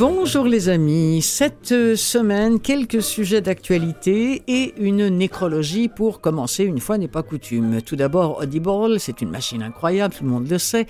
Bonjour les amis, cette semaine quelques sujets d'actualité et une nécrologie pour commencer une fois n'est pas coutume. Tout d'abord Audible, c'est une machine incroyable, tout le monde le sait.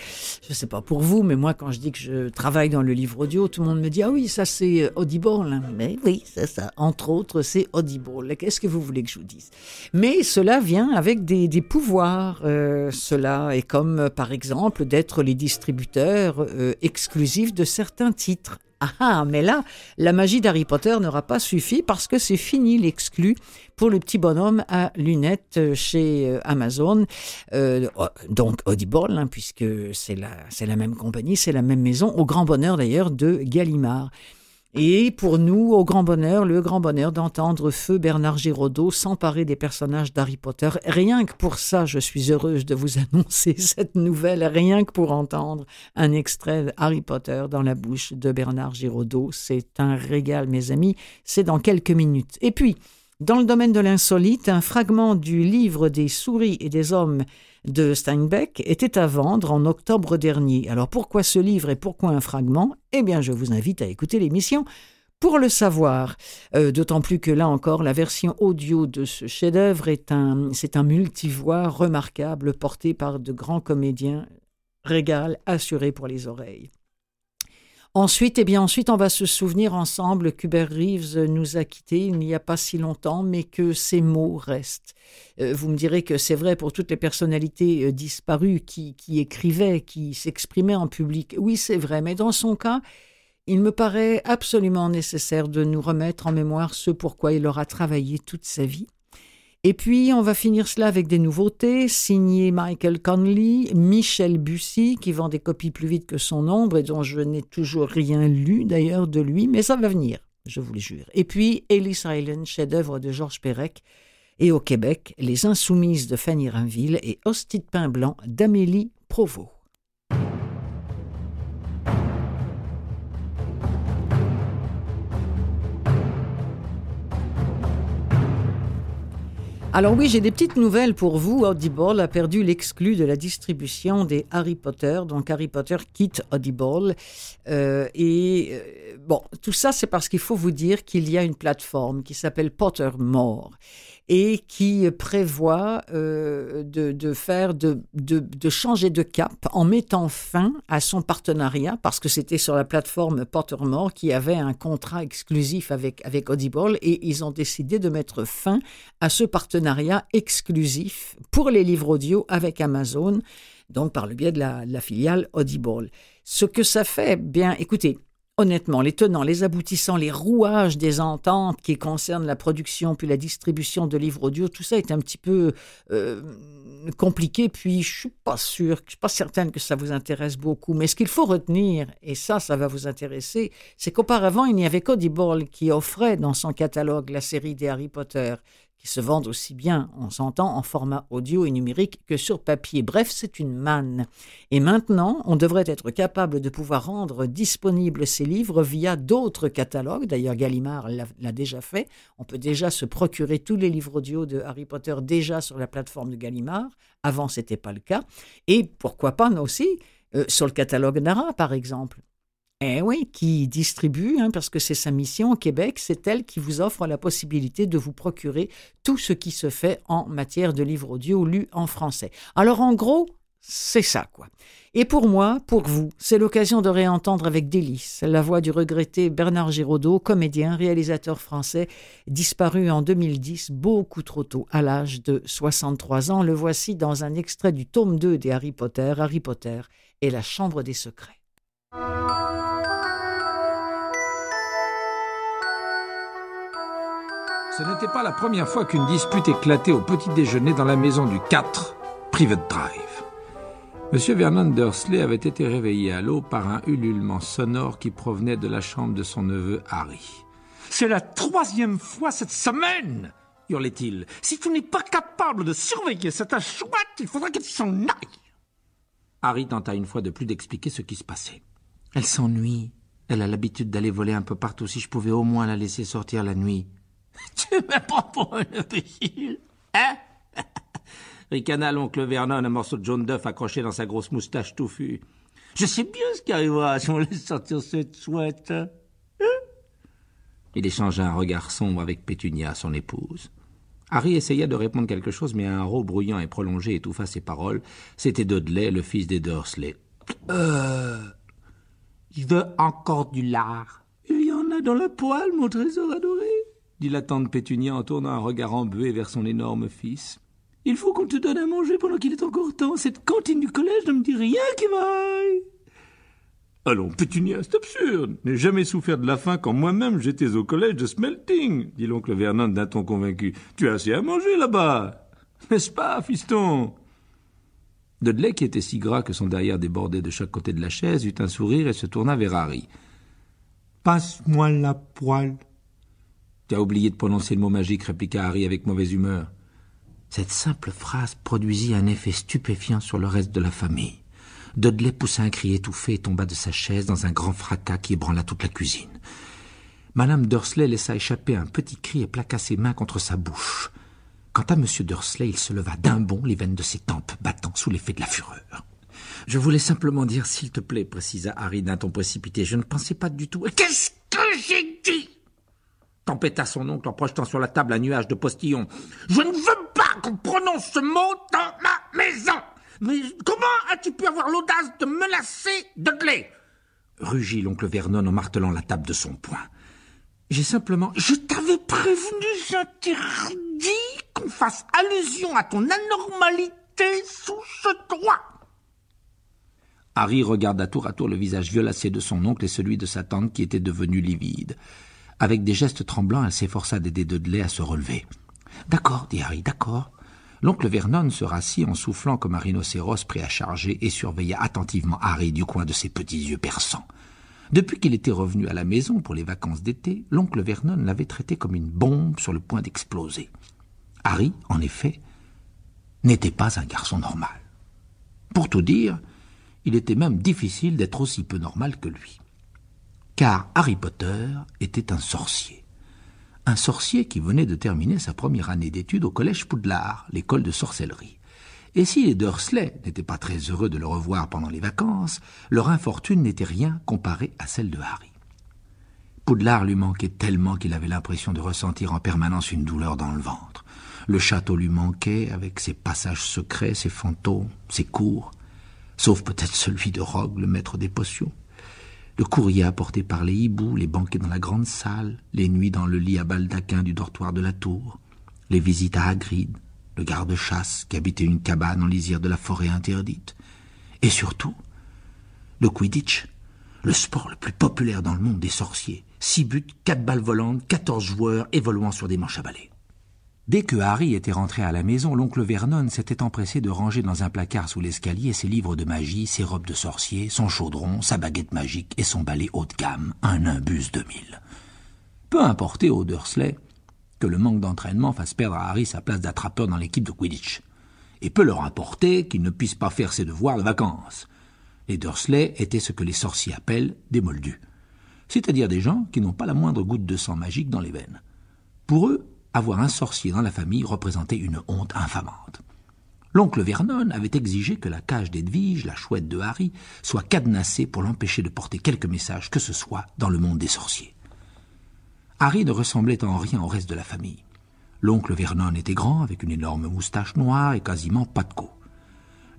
Je sais pas pour vous, mais moi quand je dis que je travaille dans le livre audio, tout le monde me dit ah oui ça c'est Audible. Mais oui c'est ça, entre autres c'est Audible. Qu'est-ce que vous voulez que je vous dise? Mais cela vient avec des, pouvoirs. Euh, cela est comme par exemple d'être les distributeurs euh, exclusifs de certains titres ah, ah, mais là, la magie d'Harry Potter n'aura pas suffi parce que c'est fini l'exclu pour le petit bonhomme à lunettes euh, chez euh, Amazon, euh, donc Audible, hein, puisque c'est la même compagnie, c'est la même maison, au grand bonheur d'ailleurs de Gallimard. Et pour nous, au grand bonheur, le grand bonheur d'entendre Feu Bernard Giraudot s'emparer des personnages d'Harry Potter. Rien que pour ça, je suis heureuse de vous annoncer cette nouvelle, rien que pour entendre un extrait de Harry Potter dans la bouche de Bernard Giraudot. C'est un régal, mes amis. C'est dans quelques minutes. Et puis, dans le domaine de l'insolite, un fragment du livre des souris et des hommes de Steinbeck était à vendre en octobre dernier. Alors pourquoi ce livre et pourquoi un fragment? Eh bien, je vous invite à écouter l'émission pour le savoir. Euh, d'autant plus que là encore, la version audio de ce chef-d'œuvre est un, c'est un multivoix remarquable porté par de grands comédiens, régal assuré pour les oreilles. Ensuite, eh bien, ensuite, on va se souvenir ensemble qu'Hubert Reeves nous a quittés il n'y a pas si longtemps, mais que ses mots restent. Euh, vous me direz que c'est vrai pour toutes les personnalités euh, disparues qui, qui écrivaient, qui s'exprimaient en public. Oui, c'est vrai, mais dans son cas, il me paraît absolument nécessaire de nous remettre en mémoire ce pourquoi il aura travaillé toute sa vie. Et puis, on va finir cela avec des nouveautés, signées Michael Conley, Michel Bussy, qui vend des copies plus vite que son ombre et dont je n'ai toujours rien lu d'ailleurs de lui, mais ça va venir, je vous le jure. Et puis, Ellis Island, chef-d'œuvre de Georges Perec, et au Québec, Les Insoumises de Fanny Rainville et Hostie de pain blanc d'Amélie Provost. Alors oui, j'ai des petites nouvelles pour vous. Audible a perdu l'exclu de la distribution des Harry Potter. Donc Harry Potter quitte Audible. Euh, et euh, bon, tout ça, c'est parce qu'il faut vous dire qu'il y a une plateforme qui s'appelle Pottermore et qui prévoit euh, de, changer de cap en mettant fin à son partenariat parce que c'était sur la plateforme Pottermore qui avait un contrat exclusif avec avec Audible et ils ont décidé de mettre fin à ce partenariat exclusif pour les livres audio avec Amazon donc par le biais de la, de la filiale Audible. Ce que ça fait, bien, écoutez, honnêtement, les tenants, les aboutissants, les rouages des ententes qui concernent la production puis la distribution de livres audio, tout ça est un petit peu euh, compliqué. Puis je suis pas sûre, je suis pas certaine que ça vous intéresse beaucoup. Mais ce qu'il faut retenir, et ça, ça va vous intéresser, c'est qu'auparavant il n'y avait qu'Audible qui offrait dans son catalogue la série des Harry Potter qui se vendent aussi bien, on s'entend, en format audio et numérique que sur papier. Bref, c'est une manne. Et maintenant, on devrait être capable de pouvoir rendre disponibles ces livres via d'autres catalogues. D'ailleurs, Gallimard l'a déjà fait. On peut déjà se procurer tous les livres audio de Harry Potter déjà sur la plateforme de Gallimard. Avant, ce n'était pas le cas. Et pourquoi pas aussi euh, sur le catalogue Nara, par exemple. Eh oui, qui distribue, hein, parce que c'est sa mission au Québec, c'est elle qui vous offre la possibilité de vous procurer tout ce qui se fait en matière de livres audio lus en français. Alors en gros, c'est ça, quoi. Et pour moi, pour vous, c'est l'occasion de réentendre avec délice la voix du regretté Bernard Giraudot, comédien, réalisateur français, disparu en 2010, beaucoup trop tôt, à l'âge de 63 ans. Le voici dans un extrait du tome 2 des Harry Potter, Harry Potter et la Chambre des Secrets. Ce n'était pas la première fois qu'une dispute éclatait au petit déjeuner dans la maison du 4, Private Drive. Monsieur Vernon Dursley avait été réveillé à l'eau par un ululement sonore qui provenait de la chambre de son neveu Harry. C'est la troisième fois cette semaine hurlait-il. Si tu n'es pas capable de surveiller cette chouette, il faudra qu'elle s'en aille. Harry tenta une fois de plus d'expliquer ce qui se passait. Elle s'ennuie, Elle a l'habitude d'aller voler un peu partout. Si je pouvais au moins la laisser sortir la nuit. Tu me prends pour un imbécile, hein? Ricana l'oncle Vernon, un morceau de jaune d'œuf accroché dans sa grosse moustache touffue. Je sais bien ce qui arrivera si on laisse sortir cette chouette. Hein? Il échangea un regard sombre avec Pétunia, son épouse. Harry essaya de répondre quelque chose, mais un rot bruyant et prolongé étouffa ses paroles. C'était Dudley, le fils des Dursley. Euh. Je veux encore du lard. Il y en a dans la poêle, mon trésor adoré, dit la tante Pétunia en tournant un regard embué vers son énorme fils. Il faut qu'on te donne à manger pendant qu'il est encore temps. Cette cantine du collège ne me dit rien qui vaille. Allons, Pétunia, c'est absurde. N'ai jamais souffert de la faim quand moi-même j'étais au collège de Smelting, dit l'oncle Vernon d'un ton convaincu. Tu as assez à manger là-bas. N'est-ce pas, fiston? Dudley, qui était si gras que son derrière débordait de chaque côté de la chaise, eut un sourire et se tourna vers Harry. Passe-moi la poêle. Tu as oublié de prononcer le mot magique, répliqua Harry avec mauvaise humeur. Cette simple phrase produisit un effet stupéfiant sur le reste de la famille. Dudley poussa un cri étouffé et tomba de sa chaise dans un grand fracas qui ébranla toute la cuisine. Madame Dursley laissa échapper un petit cri et plaqua ses mains contre sa bouche. Quant à M. Dursley, il se leva d'un bond, les veines de ses tempes battant sous l'effet de la fureur. Je voulais simplement dire, s'il te plaît, précisa Harry d'un ton précipité. Je ne pensais pas du tout. Qu'est-ce que j'ai dit? Tempêta son oncle en projetant sur la table un nuage de postillons. Je ne veux pas qu'on prononce ce mot dans ma maison. Mais comment as-tu pu avoir l'audace de menacer Dudley? Rugit l'oncle Vernon en martelant la table de son poing. J'ai simplement. Je t'avais prévenu, j'interdis qu'on fasse allusion à ton anormalité sous ce toit. Harry regarda tour à tour le visage violacé de son oncle et celui de sa tante qui était devenu livide. Avec des gestes tremblants, elle s'efforça d'aider Dudley à se relever. D'accord, dit Harry, d'accord. L'oncle Vernon se rassit en soufflant comme un rhinocéros prêt à charger et surveilla attentivement Harry du coin de ses petits yeux perçants. Depuis qu'il était revenu à la maison pour les vacances d'été, l'oncle Vernon l'avait traité comme une bombe sur le point d'exploser. Harry, en effet, n'était pas un garçon normal. Pour tout dire, il était même difficile d'être aussi peu normal que lui. Car Harry Potter était un sorcier un sorcier qui venait de terminer sa première année d'études au collège Poudlard, l'école de sorcellerie. Et si les Dursley n'étaient pas très heureux de le revoir pendant les vacances, leur infortune n'était rien comparée à celle de Harry. Poudlard lui manquait tellement qu'il avait l'impression de ressentir en permanence une douleur dans le ventre. Le château lui manquait, avec ses passages secrets, ses fantômes, ses cours, sauf peut-être celui de Rogue, le maître des potions le courrier apporté par les hiboux, les banquets dans la grande salle, les nuits dans le lit à baldaquin du dortoir de la tour, les visites à Hagrid, le garde-chasse qui habitait une cabane en lisière de la forêt interdite, et surtout le Quidditch, le sport le plus populaire dans le monde des sorciers. Six buts, quatre balles volantes, quatorze joueurs évoluant sur des manches à balai. Dès que Harry était rentré à la maison, l'oncle Vernon s'était empressé de ranger dans un placard sous l'escalier ses livres de magie, ses robes de sorcier, son chaudron, sa baguette magique et son balai haut de gamme, un Nimbus 2000. Peu importait aux Dursley que le manque d'entraînement fasse perdre à Harry sa place d'attrapeur dans l'équipe de Quidditch. Et peu leur importait qu'il ne puisse pas faire ses devoirs de vacances. Les Dursley étaient ce que les sorciers appellent des moldus, c'est-à-dire des gens qui n'ont pas la moindre goutte de sang magique dans les veines. Pour eux, avoir un sorcier dans la famille représentait une honte infamante. L'oncle Vernon avait exigé que la cage d'Edwige, la chouette de Harry, soit cadenassée pour l'empêcher de porter quelque message que ce soit dans le monde des sorciers. Harry ne ressemblait en rien au reste de la famille. L'oncle Vernon était grand, avec une énorme moustache noire et quasiment pas de cou.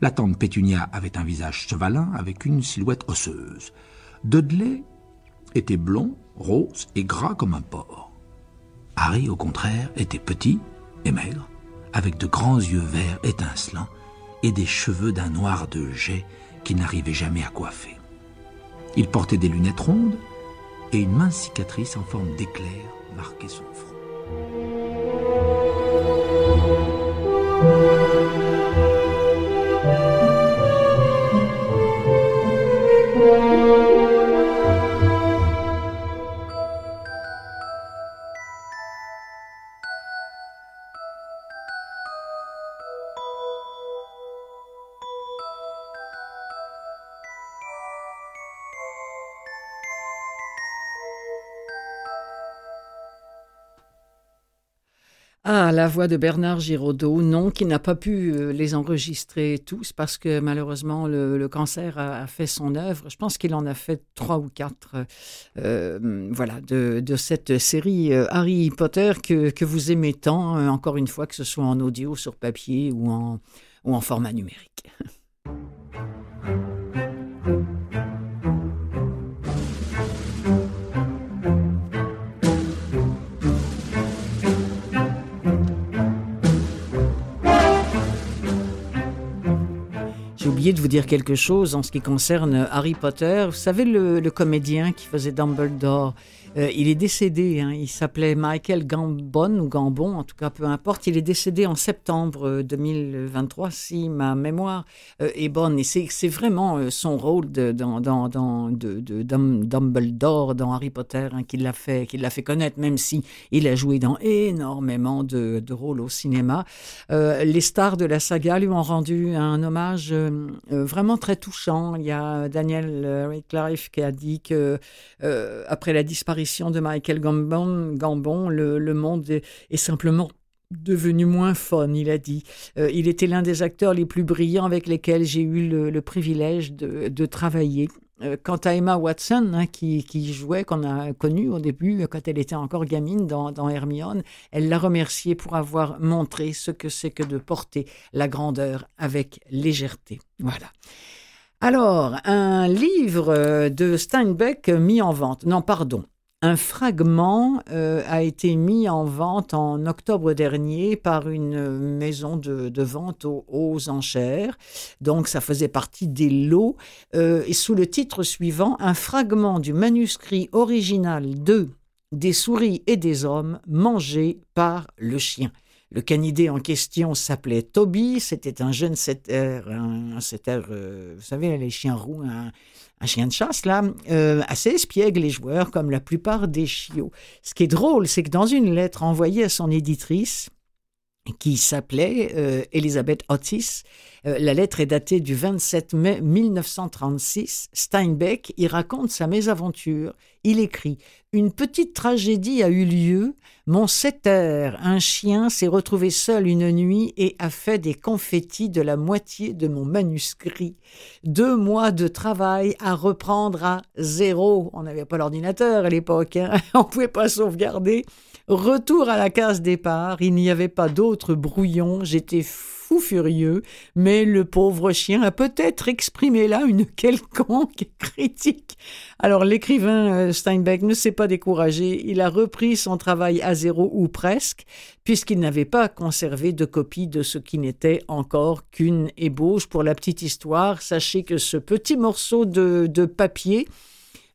La tante Pétunia avait un visage chevalin avec une silhouette osseuse. Dudley était blond, rose et gras comme un porc. Harry, au contraire, était petit et maigre, avec de grands yeux verts étincelants et des cheveux d'un noir de jet qui n'arrivait jamais à coiffer. Il portait des lunettes rondes et une mince cicatrice en forme d'éclair marquait son front. Ah, la voix de Bernard Giraudot, non, qui n'a pas pu euh, les enregistrer tous parce que malheureusement le, cancer a, fait son œuvre. Je pense qu'il en a fait trois ou quatre, euh, voilà, de, cette série euh, Harry Potter que, vous aimez tant, encore une fois, que ce soit en audio, sur papier ou en, ou en format numérique. de vous dire quelque chose en ce qui concerne Harry Potter. Vous savez, le comédien qui faisait Dumbledore, euh, il est décédé, hein. il s'appelait Michael Gambon ou Gambon, en tout cas peu importe. Il est décédé en septembre 2023, euh, si ma mémoire euh, est bonne. Et c'est vraiment son rôle de, dans, Dumbledore dans Harry Potter hein, qui l'a fait, qui fait connaître, même si il a joué dans énormément de, de rôles au cinéma. les stars de la saga lui ont rendu un hommage vraiment très touchant. Il y a Daniel Radcliffe qui a dit que après la disparition de Michael Gambon, le, monde est, simplement devenu moins fun, il a dit. Euh, il était l'un des acteurs les plus brillants avec lesquels j'ai eu le, privilège de, travailler. Euh, quant à Emma Watson, hein, qui, jouait, qu'on a connue au début, quand elle était encore gamine dans, dans Hermione, elle l'a remercié pour avoir montré ce que c'est que de porter la grandeur avec légèreté. Voilà. Alors, un livre de Steinbeck mis en vente. Non, pardon. Un fragment euh, a été mis en vente en octobre dernier par une maison de, vente aux, enchères. Donc ça faisait partie des lots. Euh, et sous le titre suivant, un fragment du manuscrit original de Des souris et des hommes mangés par le chien. Le canidé en question s'appelait Toby, c'était un jeune setter, un, setter, euh, vous savez, les chiens roux, un chien de chasse, là, euh, assez espiègle les joueurs, comme la plupart des chiots. Ce qui est drôle, c'est que dans une lettre envoyée à son éditrice, qui s'appelait euh, Elisabeth Otis. Euh, la lettre est datée du 27 mai 1936. Steinbeck y raconte sa mésaventure. Il écrit Une petite tragédie a eu lieu. Mon setter, un chien, s'est retrouvé seul une nuit et a fait des confettis de la moitié de mon manuscrit. Deux mois de travail à reprendre à zéro. On n'avait pas l'ordinateur à l'époque, hein. on ne pouvait pas sauvegarder. Retour à la case départ, il n'y avait pas d'autre brouillon, j'étais fou furieux, mais le pauvre chien a peut-être exprimé là une quelconque critique. Alors l'écrivain euh, Steinbeck ne s'est pas découragé, il a repris son travail à zéro ou presque, puisqu'il n'avait pas conservé de copie de ce qui n'était encore qu'une ébauche. Pour la petite histoire, sachez que ce petit morceau de, de papier,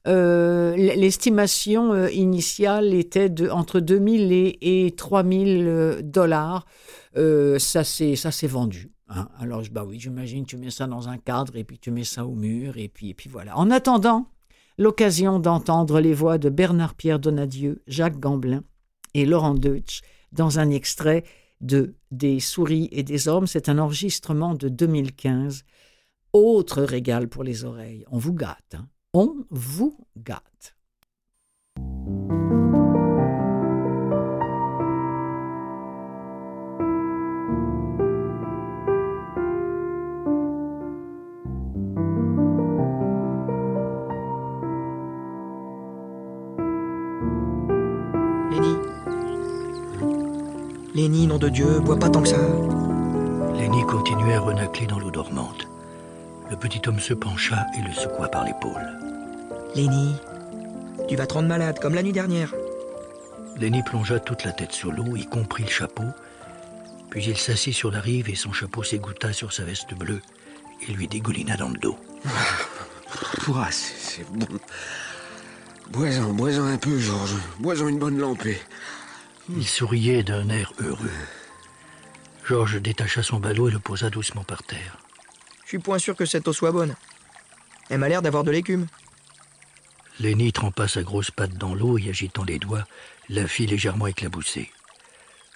euh, l'estimation euh, initiale était de entre 2000 et, et 3000 euh, dollars. ça s'est vendu. Hein. Alors, bah oui, j'imagine, tu mets ça dans un cadre et puis tu mets ça au mur et puis, et puis voilà. En attendant, l'occasion d'entendre les voix de Bernard-Pierre Donadieu, Jacques Gamblin et Laurent Deutsch dans un extrait de Des souris et des hommes. C'est un enregistrement de 2015. Autre régal pour les oreilles. On vous gâte. Hein on vous gâte. Lenny Lenny, nom de Dieu, bois pas tant que ça. Lenny continuait à renacler dans l'eau dormante. Le petit homme se pencha et le secoua par l'épaule. Lenny, tu vas te rendre malade comme la nuit dernière. Lenny plongea toute la tête sous l'eau, y compris le chapeau, puis il s'assit sur la rive et son chapeau s'égoutta sur sa veste bleue et lui dégoulina dans le dos. Ah, c'est bon. Bois-en, bois-en un peu, Georges. Bois-en une bonne lampée. Il souriait d'un air heureux. Georges détacha son ballot et le posa doucement par terre. Je suis point sûr que cette eau soit bonne. Elle m'a l'air d'avoir de l'écume. Lenny trempa sa grosse patte dans l'eau et agitant les doigts, la fit légèrement éclabousser.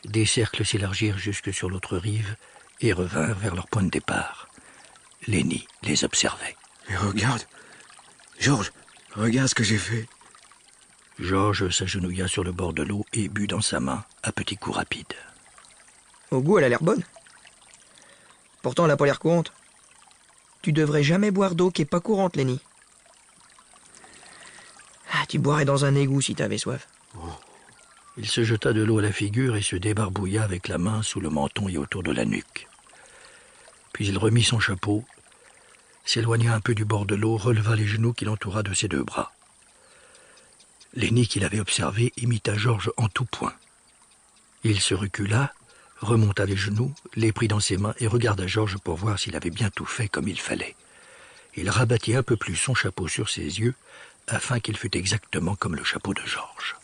Des cercles s'élargirent jusque sur l'autre rive et revinrent vers leur point de départ. Lenny les observait. Mais regarde, Georges, regarde ce que j'ai fait. Georges s'agenouilla sur le bord de l'eau et but dans sa main à petits coups rapides. Au goût, elle a l'air bonne. Pourtant, elle a pas l'air courante. Tu devrais jamais boire d'eau qui est pas courante, Lenny. Ah, tu boirais dans un égout si t'avais soif. Il se jeta de l'eau à la figure et se débarbouilla avec la main sous le menton et autour de la nuque. Puis il remit son chapeau, s'éloigna un peu du bord de l'eau, releva les genoux qu'il entoura de ses deux bras. Lenny qu'il avait observé imita Georges en tout point. Il se recula, remonta les genoux, les prit dans ses mains et regarda Georges pour voir s'il avait bien tout fait comme il fallait. Il rabattit un peu plus son chapeau sur ses yeux, afin qu'il fût exactement comme le chapeau de Georges.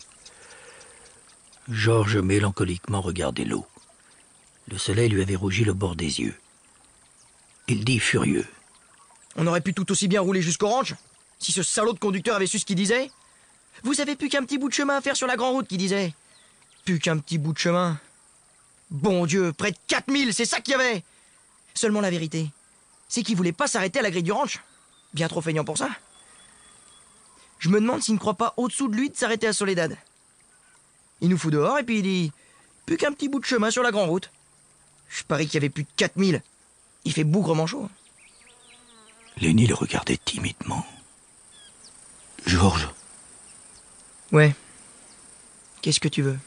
Georges mélancoliquement regardait l'eau. Le soleil lui avait rougi le bord des yeux. Il dit furieux. On aurait pu tout aussi bien rouler jusqu'au ranch si ce salaud de conducteur avait su ce qu'il disait. Vous avez plus qu'un petit bout de chemin à faire sur la grande route, qui disait. Plus qu'un petit bout de chemin. Bon Dieu, près de 4000, c'est ça qu'il y avait Seulement la vérité, c'est qu'il voulait pas s'arrêter à la grille du ranch. Bien trop feignant pour ça. Je me demande s'il ne croit pas au-dessous de lui de s'arrêter à Soledad. Il nous fout dehors et puis il dit Plus qu'un petit bout de chemin sur la grande route. Je parie qu'il y avait plus de 4000. Il fait bougrement chaud. Lenny le regardait timidement. Georges, Ouais. Qu'est-ce que tu veux?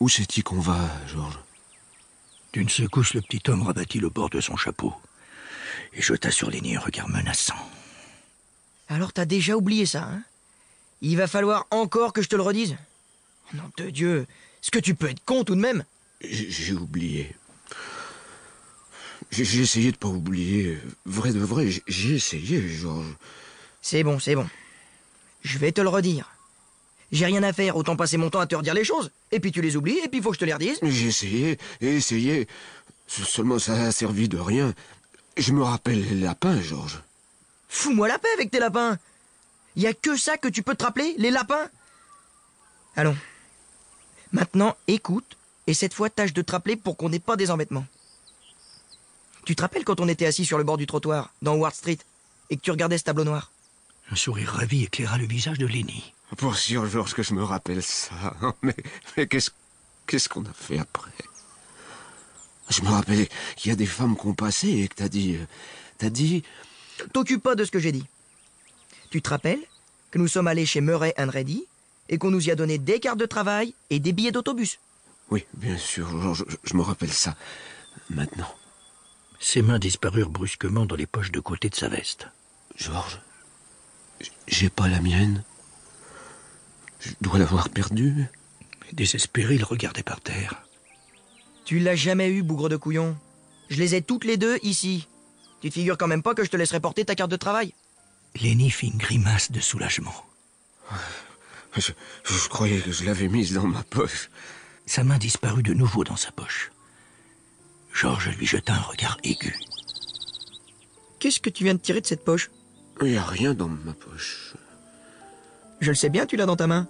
Où c'est-il qu'on va, Georges D'une secousse, le petit homme rabattit le bord de son chapeau et jeta sur Lenny un regard menaçant. Alors t'as déjà oublié ça, hein? Il va falloir encore que je te le redise? Nom de Dieu Est-ce que tu peux être con tout de même? J'ai oublié. J'ai essayé de pas oublier. Vrai de vrai, j'ai- j'ai essayé, Georges. C'est bon, c'est bon. Je vais te le redire. J'ai rien à faire, autant passer mon temps à te redire les choses. Et puis tu les oublies, et puis il faut que je te les redise. J'ai essayé et essayé. Se- Seulement ça a servi de rien. Je me rappelle les lapins, Georges. Fous-moi la paix avec tes lapins Y a que ça que tu peux te rappeler, les lapins? Allons. Maintenant, écoute, et cette fois tâche de te rappeler pour qu'on n'ait pas des embêtements. Tu te rappelles quand on était assis sur le bord du trottoir, dans Ward Street, et que tu regardais ce tableau noir? Un sourire ravi éclaira le visage de Lenny. Pour sûr, Georges, que je me rappelle ça. Mais, mais qu'est-ce qu'est-ce qu'on a fait après? Je me rappelais qu'il y a des femmes qui ont passé et que t'as dit... euh, T'as dit... T'occupe pas de ce que j'ai dit. Tu te rappelles que nous sommes allés chez Murray and Reddy et qu'on nous y a donné des cartes de travail et des billets d'autobus? Oui, bien sûr, Georges, je, je me rappelle ça. Maintenant, Ses mains disparurent brusquement dans les poches de côté de sa veste. Georges, j'ai pas la mienne. Je dois l'avoir perdue. Désespéré, il regardait par terre. Tu l'as jamais eu, bougre de couillon. Je les ai toutes les deux ici. Tu te figures quand même pas que je te laisserai porter ta carte de travail Lenny fit une grimace de soulagement. Je, je croyais que je l'avais mise dans ma poche. Sa main disparut de nouveau dans sa poche. Georges lui jeta un regard aigu. Qu'est-ce que tu viens de tirer de cette poche? Il n'y a rien dans ma poche. Je le sais bien, tu l'as dans ta main.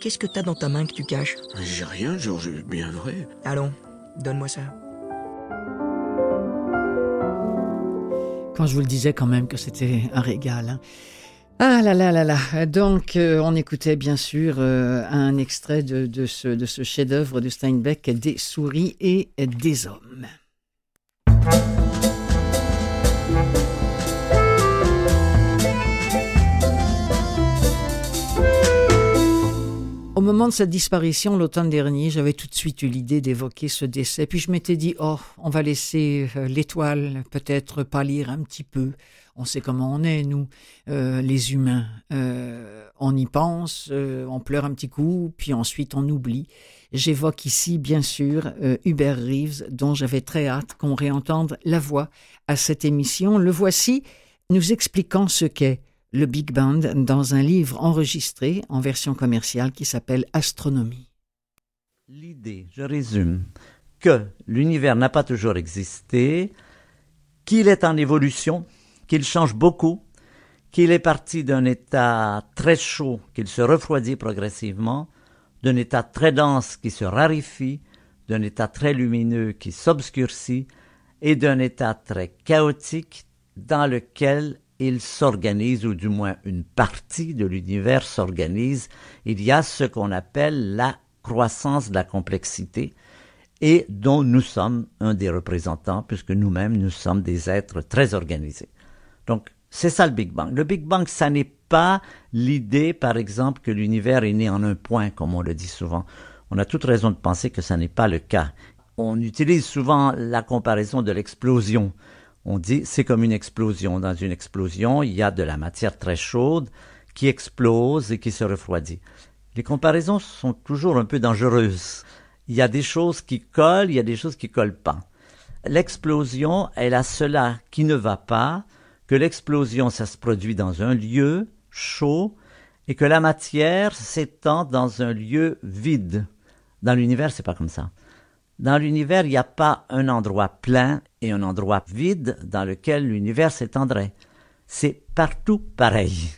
Qu'est-ce que t'as dans ta main que tu caches? J'ai rien, Georges, bien vrai. Allons, donne-moi ça. Quand je vous le disais quand même que c'était un régal. hein. Ah là là là là. Donc, euh, on écoutait bien sûr euh, un extrait de, de ce, de ce chef-d'œuvre de Steinbeck, Des souris et des hommes. Au moment de sa disparition, l'automne dernier, j'avais tout de suite eu l'idée d'évoquer ce décès. Puis je m'étais dit, oh, on va laisser euh, l'étoile peut-être pâlir un petit peu. On sait comment on est, nous, euh, les humains. Euh, on y pense, on pleure un petit coup, puis ensuite on oublie. J'évoque ici, bien sûr, Hubert Reeves, dont j'avais très hâte qu'on réentende la voix à cette émission. Le voici nous expliquant ce qu'est le Big Band dans un livre enregistré en version commerciale qui s'appelle Astronomie. L'idée, je résume, que l'univers n'a pas toujours existé, qu'il est en évolution, qu'il change beaucoup, qu'il est parti d'un état très chaud, qu'il se refroidit progressivement, d'un état très dense qui se raréfie, d'un état très lumineux qui s'obscurcit, et d'un état très chaotique dans lequel il s'organise, ou du moins une partie de l'univers s'organise. Il y a ce qu'on appelle la croissance de la complexité. et dont nous sommes un des représentants, puisque nous-mêmes, nous sommes des êtres très organisés. Donc, c'est ça le Big Bang. Le Big Bang, ça n'est pas l'idée, par exemple, que l'univers est né en un point, comme on le dit souvent. On a toute raison de penser que ça n'est pas le cas. On utilise souvent la comparaison de l'explosion. On dit c'est comme une explosion. Dans une explosion, il y a de la matière très chaude qui explose et qui se refroidit. Les comparaisons sont toujours un peu dangereuses. Il y a des choses qui collent, il y a des choses qui collent pas. L'explosion, elle a cela qui ne va pas, que l'explosion, ça se produit dans un lieu chaud et que la matière s'étend dans un lieu vide. Dans l'univers, c'est pas comme ça. Dans l'univers, il n'y a pas un endroit plein et un endroit vide dans lequel l'univers s'étendrait. C'est partout pareil.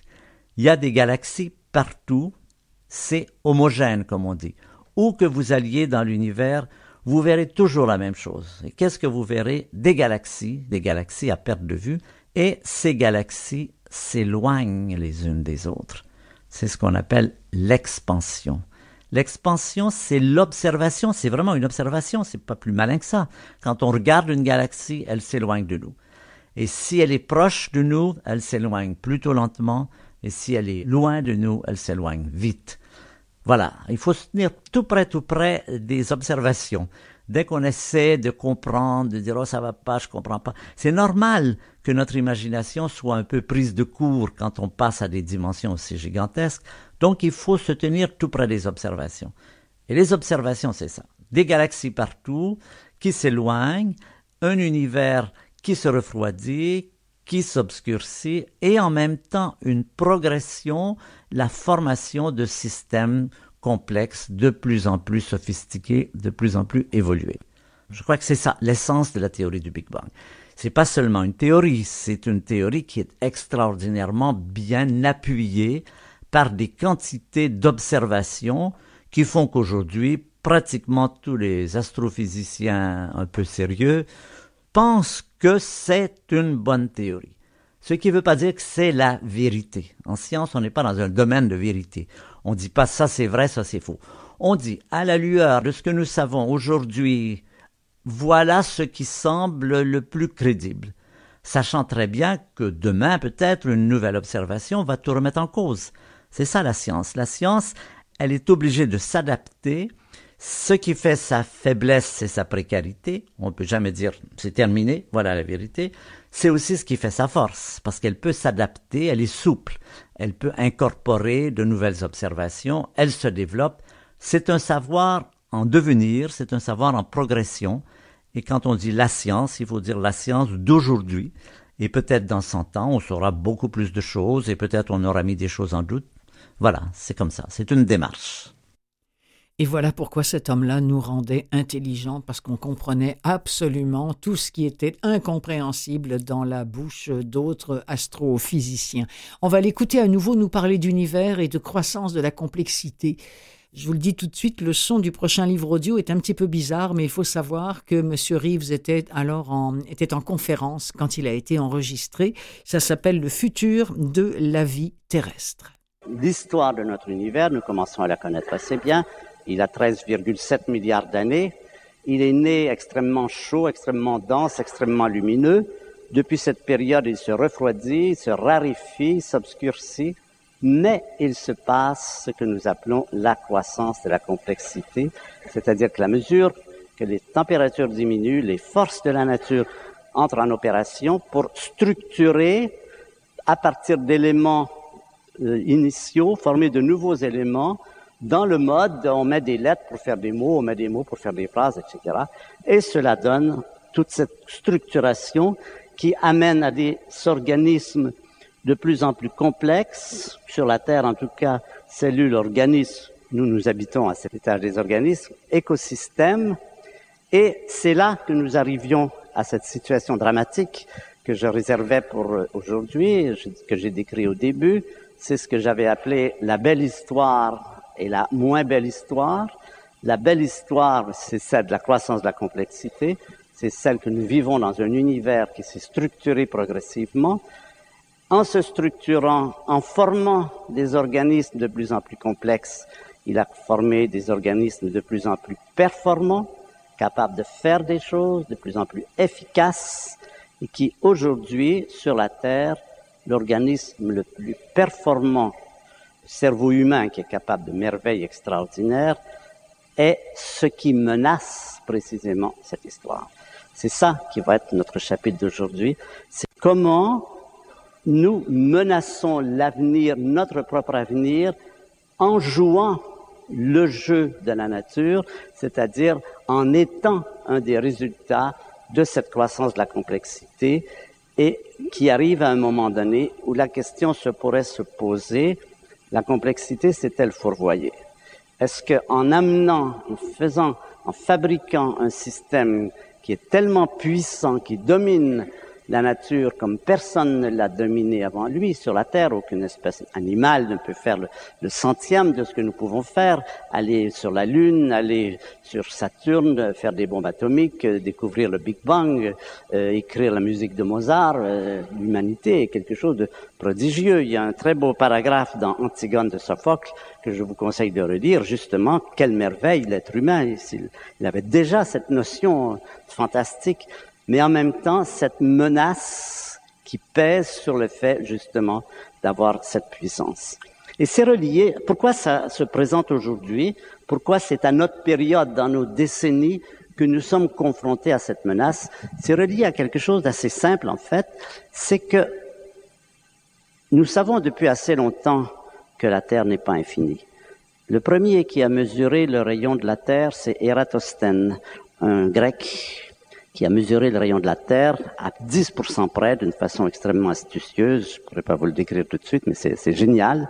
Il y a des galaxies partout. C'est homogène, comme on dit. Où que vous alliez dans l'univers, vous verrez toujours la même chose. Et qu'est-ce que vous verrez? Des galaxies, des galaxies à perte de vue, et ces galaxies s'éloignent les unes des autres. C'est ce qu'on appelle l'expansion. L'expansion, c'est l'observation, c'est vraiment une observation, c'est pas plus malin que ça. Quand on regarde une galaxie, elle s'éloigne de nous. Et si elle est proche de nous, elle s'éloigne plutôt lentement, et si elle est loin de nous, elle s'éloigne vite. Voilà, il faut se tenir tout près, tout près des observations. Dès qu'on essaie de comprendre, de dire oh ça va pas, je comprends pas, c'est normal que notre imagination soit un peu prise de court quand on passe à des dimensions aussi gigantesques. Donc il faut se tenir tout près des observations. Et les observations, c'est ça. Des galaxies partout qui s'éloignent, un univers qui se refroidit, qui s'obscurcit, et en même temps une progression, la formation de systèmes complexes, de plus en plus sophistiqués, de plus en plus évolués. Je crois que c'est ça l'essence de la théorie du Big Bang. C'est pas seulement une théorie, c'est une théorie qui est extraordinairement bien appuyée par des quantités d'observations qui font qu'aujourd'hui, pratiquement tous les astrophysiciens un peu sérieux pensent que c'est une bonne théorie. Ce qui ne veut pas dire que c'est la vérité. En science, on n'est pas dans un domaine de vérité. On ne dit pas ça c'est vrai, ça c'est faux. On dit, à la lueur de ce que nous savons aujourd'hui, voilà ce qui semble le plus crédible, sachant très bien que demain peut-être une nouvelle observation va tout remettre en cause. C'est ça la science. La science, elle est obligée de s'adapter. Ce qui fait sa faiblesse, c'est sa précarité. On ne peut jamais dire c'est terminé, voilà la vérité. C'est aussi ce qui fait sa force, parce qu'elle peut s'adapter, elle est souple, elle peut incorporer de nouvelles observations, elle se développe. C'est un savoir en devenir, c'est un savoir en progression. Et quand on dit la science, il faut dire la science d'aujourd'hui. Et peut-être dans 100 ans, on saura beaucoup plus de choses et peut-être on aura mis des choses en doute. Voilà, c'est comme ça, c'est une démarche. Et voilà pourquoi cet homme-là nous rendait intelligents, parce qu'on comprenait absolument tout ce qui était incompréhensible dans la bouche d'autres astrophysiciens. On va l'écouter à nouveau nous parler d'univers et de croissance de la complexité. Je vous le dis tout de suite, le son du prochain livre audio est un petit peu bizarre, mais il faut savoir que M. Reeves était alors était en conférence quand il a été enregistré. Ça s'appelle Le futur de la vie terrestre. L'histoire de notre univers, nous commençons à la connaître assez bien. Il a 13,7 milliards d'années. Il est né extrêmement chaud, extrêmement dense, extrêmement lumineux. Depuis cette période, il se refroidit, se raréfie, s'obscurcit, mais il se passe ce que nous appelons la croissance de la complexité, c'est-à-dire que la mesure que les températures diminuent, les forces de la nature entrent en opération pour structurer à partir d'éléments euh, initiaux, former de nouveaux éléments. Dans le mode, on met des lettres pour faire des mots, on met des mots pour faire des phrases, etc. Et cela donne toute cette structuration qui amène à des organismes de plus en plus complexes. Sur la Terre, en tout cas, cellules, organismes, nous nous habitons à cet étage des organismes, écosystèmes. Et c'est là que nous arrivions à cette situation dramatique que je réservais pour aujourd'hui, que j'ai décrit au début, c'est ce que j'avais appelé la belle histoire et la moins belle histoire. La belle histoire, c'est celle de la croissance de la complexité, c'est celle que nous vivons dans un univers qui s'est structuré progressivement. En se structurant, en formant des organismes de plus en plus complexes, il a formé des organismes de plus en plus performants, capable de faire des choses de plus en plus efficaces et qui aujourd'hui, sur la Terre, l'organisme le plus performant, cerveau humain qui est capable de merveilles extraordinaires, est ce qui menace précisément cette histoire. C'est ça qui va être notre chapitre d'aujourd'hui. C'est comment nous menaçons l'avenir, notre propre avenir, en jouant le jeu de la nature, c'est-à-dire en étant un des résultats de cette croissance de la complexité et qui arrive à un moment donné où la question se pourrait se poser, la complexité s'est-elle fourvoyée? Est-ce qu'en amenant, en faisant, en fabriquant un système qui est tellement puissant, qui domine la nature comme personne ne l'a dominée avant lui sur la Terre. Aucune espèce animale ne peut faire le, centième de ce que nous pouvons faire. Aller sur la Lune, aller sur Saturne, faire des bombes atomiques, euh, découvrir le Big Bang, euh, écrire la musique de Mozart. Euh, l'humanité est quelque chose de prodigieux. Il y a un très beau paragraphe dans Antigone de Sophocle que je vous conseille de relire, justement, quelle merveille l'être humain. Il avait déjà cette notion fantastique mais en même temps cette menace qui pèse sur le fait justement d'avoir cette puissance. Et c'est relié, pourquoi ça se présente aujourd'hui, pourquoi c'est à notre période, dans nos décennies, que nous sommes confrontés à cette menace, c'est relié à quelque chose d'assez simple en fait, c'est que nous savons depuis assez longtemps que la Terre n'est pas infinie. Le premier qui a mesuré le rayon de la Terre, c'est Ératosthène, un grec qui a mesuré le rayon de la Terre à 10% près d'une façon extrêmement astucieuse. Je ne pourrais pas vous le décrire tout de suite, mais c'est génial.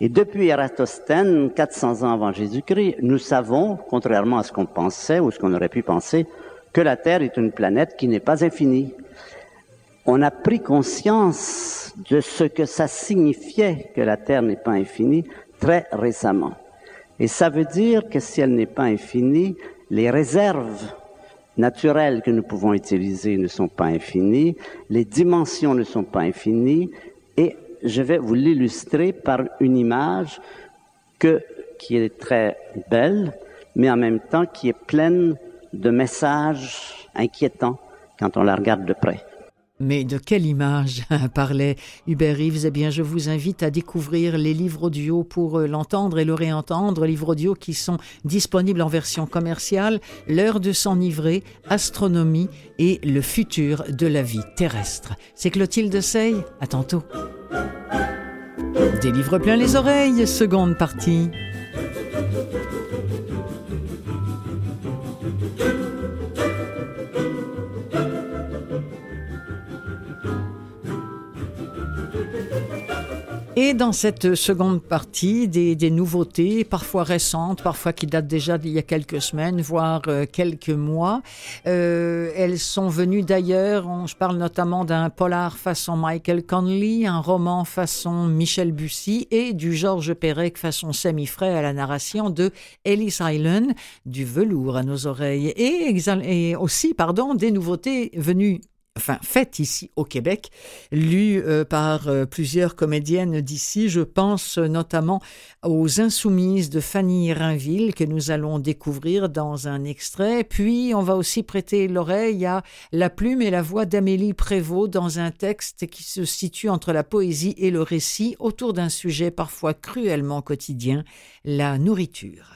Et depuis Eratosthène, 400 ans avant Jésus-Christ, nous savons, contrairement à ce qu'on pensait ou ce qu'on aurait pu penser, que la Terre est une planète qui n'est pas infinie. On a pris conscience de ce que ça signifiait que la Terre n'est pas infinie très récemment. Et ça veut dire que si elle n'est pas infinie, les réserves naturelles que nous pouvons utiliser ne sont pas infinies, les dimensions ne sont pas infinies, et je vais vous l'illustrer par une image que, qui est très belle, mais en même temps qui est pleine de messages inquiétants quand on la regarde de près. Mais de quelle image parlait Hubert Reeves? Eh bien, je vous invite à découvrir les livres audio pour euh, l'entendre et le réentendre, livres audio qui sont disponibles en version commerciale, L'heure de s'enivrer, Astronomie et le futur de la vie terrestre. C'est Clotilde Sey, à tantôt. Des livres plein les oreilles, seconde partie. Et dans cette seconde partie, des, nouveautés, parfois récentes, parfois qui datent déjà d'il y a quelques semaines, voire euh, quelques mois. Euh, elles sont venues d'ailleurs, je parle notamment d'un polar façon Michael Conley, un roman façon Michel Bussy et du Georges Perec façon semi-frais à la narration de Ellis Island, du velours à nos oreilles. Et, et aussi, pardon, des nouveautés venues enfin faite ici au Québec, lue euh, par euh, plusieurs comédiennes d'ici. Je pense notamment aux Insoumises de Fanny Rainville que nous allons découvrir dans un extrait. Puis on va aussi prêter l'oreille à la plume et la voix d'Amélie Prévost dans un texte qui se situe entre la poésie et le récit autour d'un sujet parfois cruellement quotidien, la nourriture.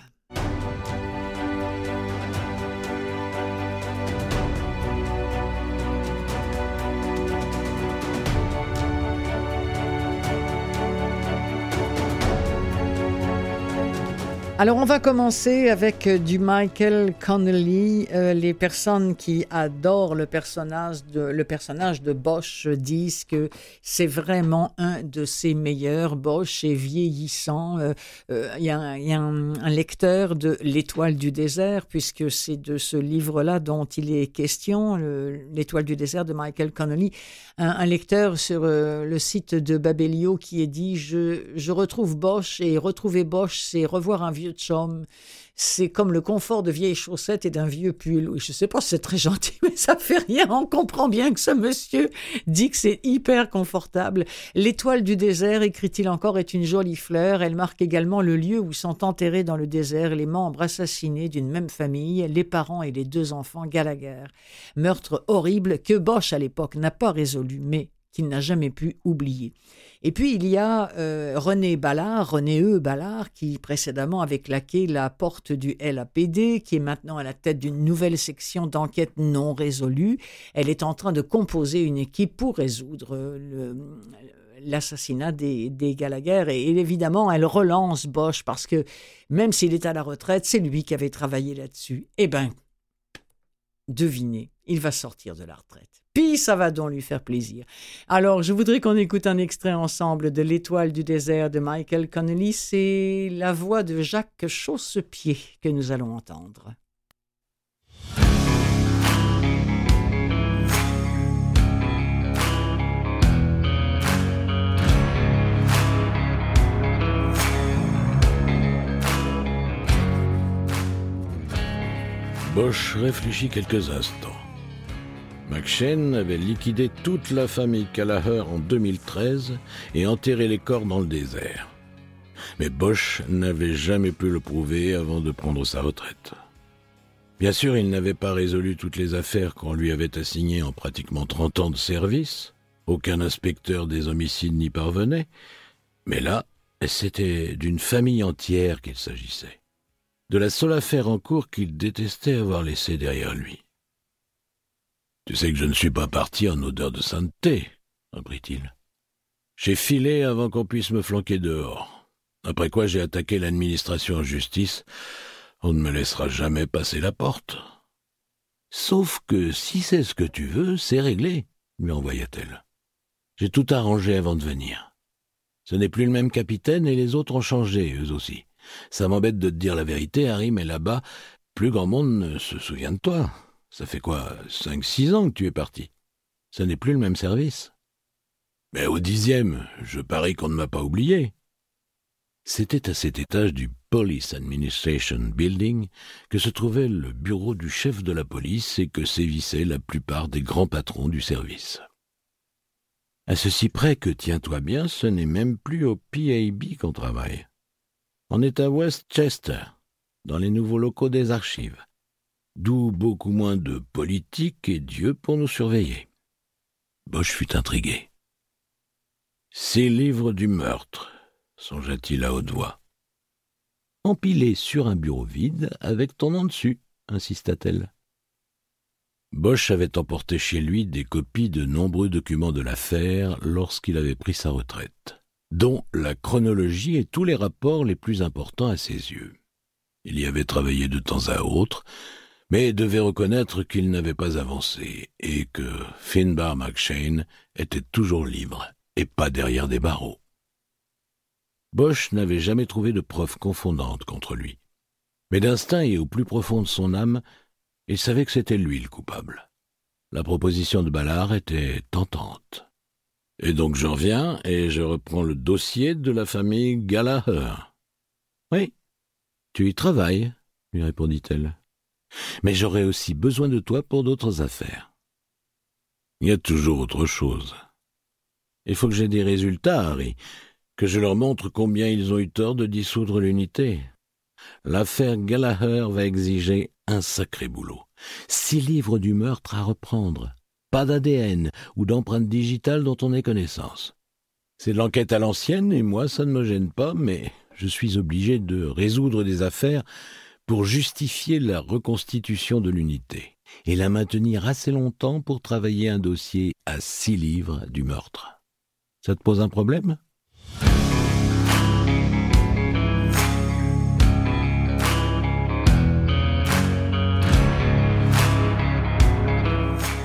Alors on va commencer avec euh, du Michael Connelly. Euh, les personnes qui adorent le personnage de, le personnage de Bosch disent que c'est vraiment un de ses meilleurs. Bosch est vieillissant. Euh, il y a, un, lecteur de L'étoile du désert, puisque c'est de ce livre-là dont il est question, L'étoile du désert de Michael Connelly. Un, lecteur sur le site de Babelio qui est dit je retrouve Bosch et retrouver Bosch, c'est revoir un vieux C'est comme le confort de vieilles chaussettes et d'un vieux pull. Oui, je sais pas si c'est très gentil, mais ça fait rien. On comprend bien que ce monsieur dit que c'est hyper confortable. L'étoile du désert, écrit-il encore, est une jolie fleur. Elle marque également le lieu où sont enterrés dans le désert les membres assassinés d'une même famille, les parents et les deux enfants Gallagher. Meurtre horrible que Bosch à l'époque n'a pas résolu, mais qu'il n'a jamais pu oublier. Et puis il y a euh, René Ballard, René E. Ballard, qui précédemment avait claqué la porte du LAPD, qui est maintenant à la tête d'une nouvelle section d'enquête non résolue. Elle est en train de composer une équipe pour résoudre l'assassinat des, des Gallagher. Et, et, évidemment, elle relance Bosch parce que même s'il est à la retraite, c'est lui qui avait travaillé là-dessus. Eh bien, devinez, il va sortir de la retraite. Puis ça va donc lui faire plaisir. Alors, je voudrais qu'on écoute un extrait ensemble de L'étoile du désert de Michael Connelly. C'est la voix de Jacques Chaussepied que nous allons entendre. Bosch réfléchit quelques instants. McShane avait liquidé toute la famille Callagher en 2013 et enterré les corps dans le désert. Mais Bosch n'avait jamais pu le prouver avant de prendre sa retraite. Bien sûr, il n'avait pas résolu toutes les affaires qu'on lui avait assignées en pratiquement 30 ans de service. Aucun inspecteur des homicides n'y parvenait. Mais là, c'était d'une famille entière qu'il s'agissait. De la seule affaire en cours qu'il détestait avoir laissée derrière lui. Tu sais que je ne suis pas parti en odeur de sainteté, reprit-il. J'ai filé avant qu'on puisse me flanquer dehors. Après quoi j'ai attaqué l'administration en justice. On ne me laissera jamais passer la porte. Sauf que si c'est ce que tu veux, c'est réglé, lui envoya-t-elle. J'ai tout arrangé avant de venir. Ce n'est plus le même capitaine et les autres ont changé, eux aussi. Ça m'embête de te dire la vérité, Harry, mais là-bas, plus grand monde ne se souvient de toi. Ça fait quoi, cinq, six ans que tu es parti? Ça n'est plus le même service. Mais au dixième, je parie qu'on ne m'a pas oublié. C'était à cet étage du Police Administration Building que se trouvait le bureau du chef de la police et que sévissaient la plupart des grands patrons du service. À ceci près que, tiens-toi bien, ce n'est même plus au PAB qu'on travaille. On est à Westchester, dans les nouveaux locaux des archives d'où beaucoup moins de politique et Dieu pour nous surveiller. Bosch fut intrigué. Ces livres du meurtre, songea-t-il à haute voix. Empilés sur un bureau vide avec ton nom dessus, insista-t-elle. Bosch avait emporté chez lui des copies de nombreux documents de l'affaire lorsqu'il avait pris sa retraite, dont la chronologie et tous les rapports les plus importants à ses yeux. Il y avait travaillé de temps à autre, mais devait reconnaître qu'il n'avait pas avancé et que Finbar McShane était toujours libre et pas derrière des barreaux. Bosch n'avait jamais trouvé de preuves confondantes contre lui. Mais d'instinct et au plus profond de son âme, il savait que c'était lui le coupable. La proposition de Ballard était tentante. Et donc j'en viens et je reprends le dossier de la famille Gallagher. Oui, tu y travailles, lui répondit-elle. Mais j'aurai aussi besoin de toi pour d'autres affaires. Il y a toujours autre chose. Il faut que j'ai des résultats, Harry, que je leur montre combien ils ont eu tort de dissoudre l'unité. L'affaire Gallagher va exiger un sacré boulot. Six livres du meurtre à reprendre. Pas d'ADN ou d'empreinte digitale dont on ait connaissance. C'est de l'enquête à l'ancienne et moi ça ne me gêne pas, mais je suis obligé de résoudre des affaires pour justifier la reconstitution de l'unité et la maintenir assez longtemps pour travailler un dossier à six livres du meurtre. Ça te pose un problème?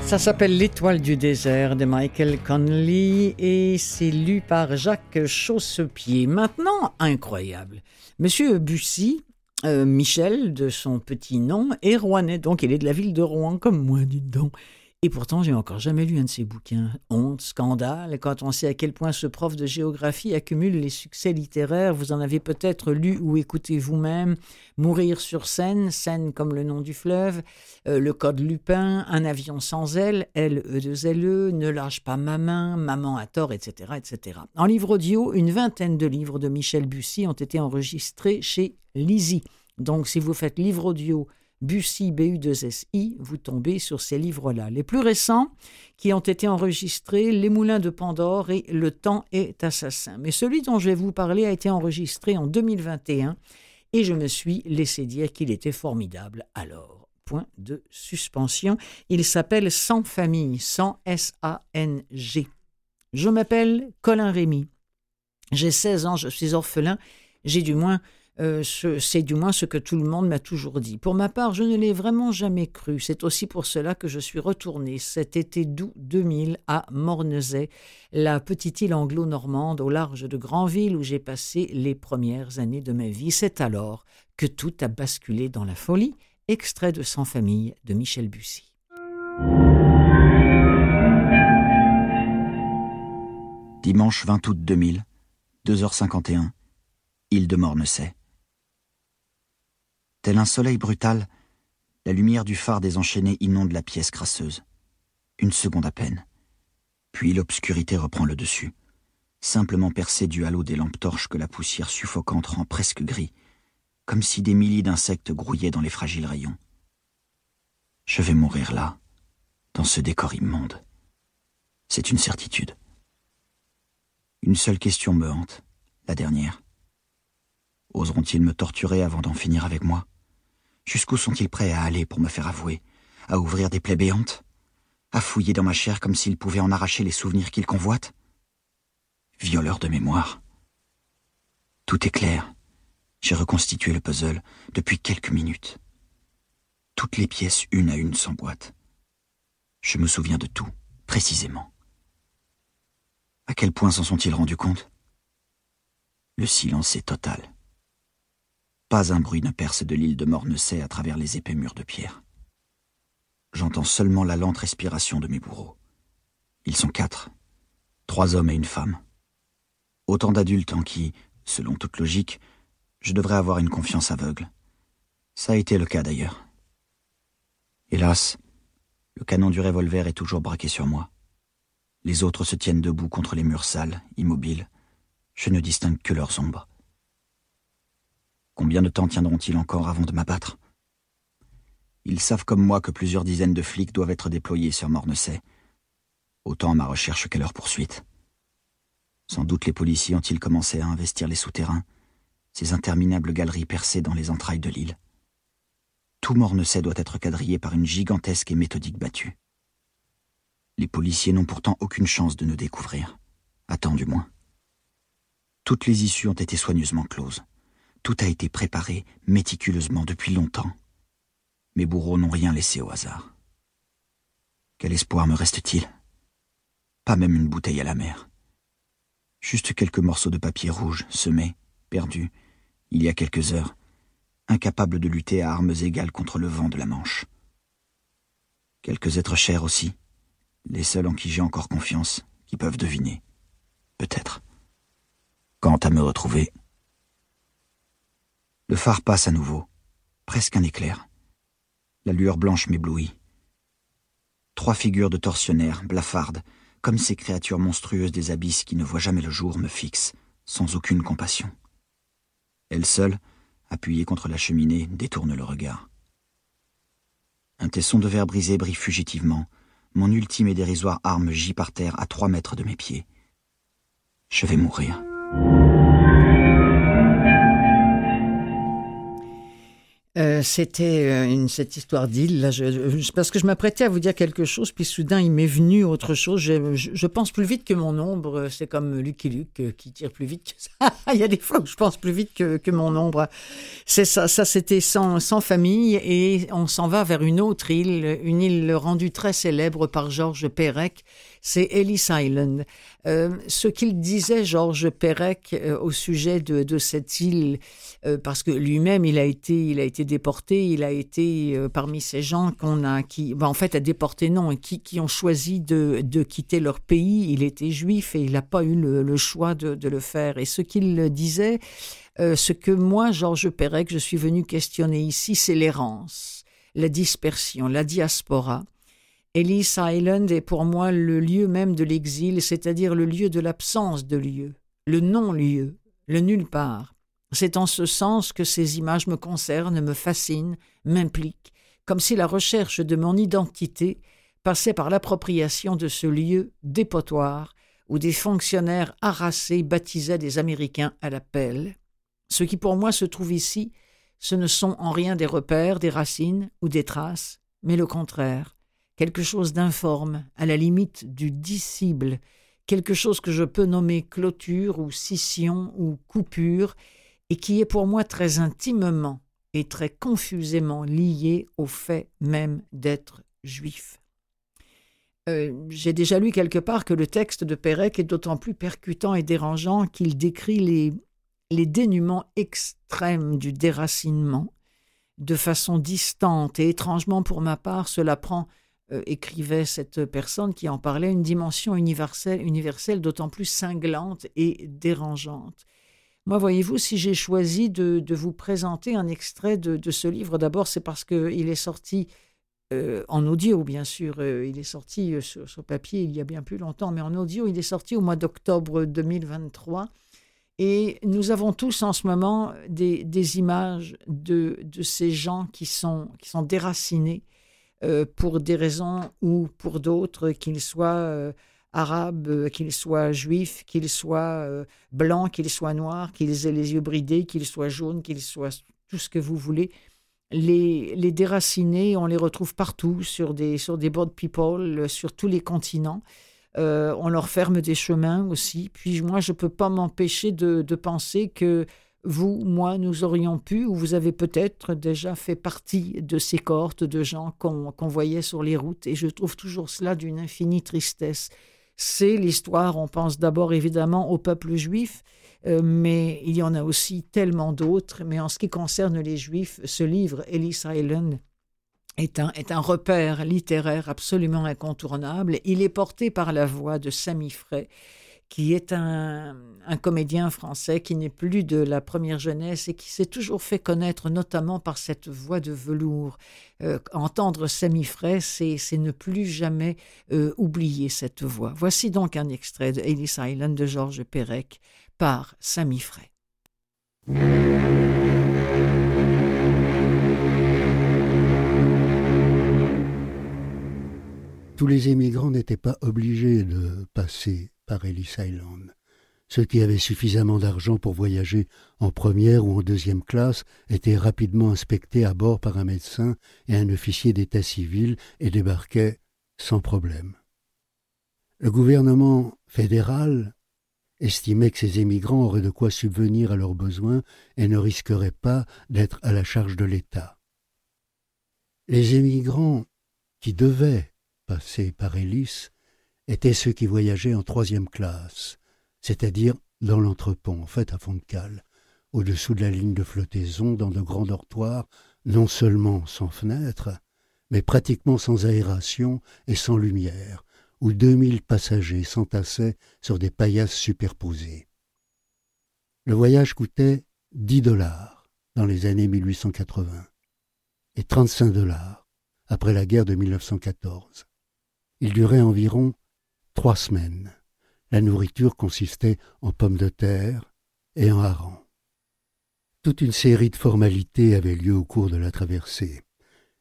Ça s'appelle L'étoile du désert de Michael Connelly et c'est lu par Jacques Chaussepied. Maintenant, incroyable. Monsieur Bussy Michel, de son petit nom, est rouennais, donc il est de la ville de Rouen, comme moi, dites donc. Et pourtant, j'ai encore jamais lu un de ses bouquins. Honte, scandale, quand on sait à quel point ce prof de géographie accumule les succès littéraires, vous en avez peut-être lu ou écouté vous-même. Mourir sur scène, scène comme le nom du fleuve, euh, Le Code Lupin, Un avion sans aile, L, E, 2 L, Ne lâche pas ma main, Maman a tort, etc., etc. En livre audio, une vingtaine de livres de Michel Bussy ont été enregistrés chez Lizzie. Donc, si vous faites livre audio, Bussy, BU2SI, vous tombez sur ces livres-là. Les plus récents, qui ont été enregistrés, Les Moulins de Pandore et Le temps est assassin. Mais celui dont je vais vous parler a été enregistré en 2021 et je me suis laissé dire qu'il était formidable alors. Point de suspension. Il s'appelle Sans famille, sans S-A-N-G. Je m'appelle Colin Rémy. J'ai 16 ans, je suis orphelin. J'ai du moins euh, c'est du moins ce que tout le monde m'a toujours dit. Pour ma part, je ne l'ai vraiment jamais cru. C'est aussi pour cela que je suis retourné cet été d'août 2000 à Mornezay, la petite île anglo-normande au large de Granville où j'ai passé les premières années de ma vie. C'est alors que tout a basculé dans la folie. Extrait de Sans famille de Michel Bussy. Dimanche 20 août 2000, 2h51, île de. Tel un soleil brutal, la lumière du phare désenchaîné inonde la pièce crasseuse. Une seconde à peine. Puis l'obscurité reprend le dessus, simplement percée du halo des lampes torches que la poussière suffocante rend presque gris, comme si des milliers d'insectes grouillaient dans les fragiles rayons. Je vais mourir là, dans ce décor immonde. C'est une certitude. Une seule question me hante, la dernière. Oseront-ils me torturer avant d'en finir avec moi? Jusqu'où sont-ils prêts à aller pour me faire avouer À ouvrir des plaies béantes À fouiller dans ma chair comme s'ils pouvaient en arracher les souvenirs qu'ils convoitent? Violeur de mémoire. Tout est clair. J'ai reconstitué le puzzle depuis quelques minutes. Toutes les pièces une à une s'emboîtent. Je me souviens de tout, précisément. À quel point s'en sont-ils rendus compte? Le silence est total. Pas un bruit ne perce de l'île de Mornecey à travers les épais murs de pierre. J'entends seulement la lente respiration de mes bourreaux. Ils sont quatre, trois hommes et une femme. Autant d'adultes en qui, selon toute logique, je devrais avoir une confiance aveugle. Ça a été le cas d'ailleurs. Hélas, le canon du revolver est toujours braqué sur moi. Les autres se tiennent debout contre les murs sales, immobiles. Je ne distingue que leurs ombres. Combien de temps tiendront-ils encore avant de m'abattre? Ils savent comme moi que plusieurs dizaines de flics doivent être déployés sur Mornecey. Autant à ma recherche qu'à leur poursuite. Sans doute les policiers ont-ils commencé à investir les souterrains, ces interminables galeries percées dans les entrailles de l'île. Tout Mornecey doit être quadrillé par une gigantesque et méthodique battue. Les policiers n'ont pourtant aucune chance de nous découvrir. Attends du moins. Toutes les issues ont été soigneusement closes. Tout a été préparé méticuleusement depuis longtemps. Mes bourreaux n'ont rien laissé au hasard. Quel espoir me reste-t-il? Pas même une bouteille à la mer. Juste quelques morceaux de papier rouge, semés, perdus, il y a quelques heures, incapables de lutter à armes égales contre le vent de la Manche. Quelques êtres chers aussi, les seuls en qui j'ai encore confiance, qui peuvent deviner. Peut-être. Quant à me retrouver, le phare passe à nouveau, presque un éclair. La lueur blanche m'éblouit. Trois figures de tortionnaires, blafardes, comme ces créatures monstrueuses des abysses qui ne voient jamais le jour, me fixent, sans aucune compassion. Elle seule, appuyée contre la cheminée, détourne le regard. Un tesson de verre brisé brille fugitivement. Mon ultime et dérisoire arme gît par terre à trois mètres de mes pieds. Je vais mourir. Euh, c'était euh, une, cette histoire d'île. Là, je, parce que je m'apprêtais à vous dire quelque chose, puis soudain il m'est venu autre chose. Je, je, pense plus vite que mon ombre. C'est comme Lucky Luke euh, qui tire plus vite que ça. il y a des fois où je pense plus vite que, que mon ombre. C'est ça. Ça, c'était sans, sans famille et on s'en va vers une autre île, une île rendue très célèbre par Georges Perec c'est Ellis Island. Euh, ce qu'il disait Georges Perec euh, au sujet de, cette île, euh, parce que lui-même il a été, il a été déporté, il a été parmi ces gens qu'on a, qui, ben, en fait, a déporté non, qui, qui ont choisi de, de, quitter leur pays. Il était juif et il n'a pas eu le, choix de, de, le faire. Et ce qu'il disait, ce que moi, Georges Perec, je suis venu questionner ici, c'est l'errance, la dispersion, la diaspora Ellis Island est pour moi le lieu même de l'exil, c'est-à-dire le lieu de l'absence de lieu, le non-lieu, le nulle part. C'est en ce sens que ces images me concernent, me fascinent, m'impliquent, comme si la recherche de mon identité passait par l'appropriation de ce lieu dépotoir où des fonctionnaires harassés baptisaient des Américains à la pelle. Ce qui pour moi se trouve ici, ce ne sont en rien des repères, des racines ou des traces, mais le contraire quelque chose d'informe, à la limite du dissible, quelque chose que je peux nommer clôture ou scission ou coupure, et qui est pour moi très intimement et très confusément lié au fait même d'être juif. Euh, j'ai déjà lu quelque part que le texte de Pérec est d'autant plus percutant et dérangeant qu'il décrit les, les dénûments extrêmes du déracinement. De façon distante et étrangement pour ma part, cela prend euh, écrivait cette personne qui en parlait, une dimension universelle, universelle d'autant plus cinglante et dérangeante. Moi, voyez-vous, si j'ai choisi de, vous présenter un extrait de, ce livre, d'abord, c'est parce qu'il est sorti euh, en audio, bien sûr. Euh, il est sorti sur, papier il y a bien plus longtemps, mais en audio, il est sorti au mois d'octobre 2023. Et nous avons tous en ce moment des, images de, de, ces gens qui sont, qui sont déracinés, euh, pour des raisons ou pour d'autres, qu'ils soient euh, arabes, euh, qu'ils soient juifs, qu'ils soient blancs, qu'ils soient noirs, qu'ils aient les yeux bridés, qu'ils soient jaunes, qu'ils soient tout ce que vous voulez. Les, les déracinés, on les retrouve partout, sur des, sur des board people, sur tous les continents. on leur ferme des chemins aussi. Puis moi, je ne peux pas m'empêcher de, de, penser que vous, moi, nous aurions pu, ou vous avez peut-être déjà fait partie de ces cohortes de gens qu'on voyait sur les routes, et je trouve toujours cela d'une infinie tristesse. C'est l'histoire, on pense d'abord évidemment au peuple juif, euh, mais il y en a aussi tellement d'autres. Mais en ce qui concerne les juifs, ce livre, Ellis Island, est un, repère littéraire absolument incontournable. Il est porté par la voix de Sami Frey qui est un, comédien français qui n'est plus de la première jeunesse et qui s'est toujours fait connaître notamment par cette voix de velours. Euh, entendre Sami Frey, c'est ne plus jamais euh, oublier cette voix. Voici donc un extrait de Ellis Island de Georges Perec par Sami Frey. Tous les émigrants n'étaient pas obligés de passer par Ellis Island. Ceux qui avaient suffisamment d'argent pour voyager en première ou en deuxième classe étaient rapidement inspectés à bord par un médecin et un officier d'état civil et débarquaient sans problème. Le gouvernement fédéral estimait que ces émigrants auraient de quoi subvenir à leurs besoins et ne risqueraient pas d'être à la charge de l'État. Les émigrants qui devaient passer par Ellis étaient ceux qui voyageaient en troisième classe, c'est-à-dire dans l'entrepont, en fait à fond de cale, au-dessous de la ligne de flottaison, dans de grands dortoirs, non seulement sans fenêtres, mais pratiquement sans aération et sans lumière, où deux mille passagers s'entassaient sur des paillasses superposées. Le voyage coûtait dix dollars dans les années 1880 et trente-cinq dollars après la guerre de 1914. Il durait environ trois semaines. La nourriture consistait en pommes de terre et en harengs. Toute une série de formalités avait lieu au cours de la traversée.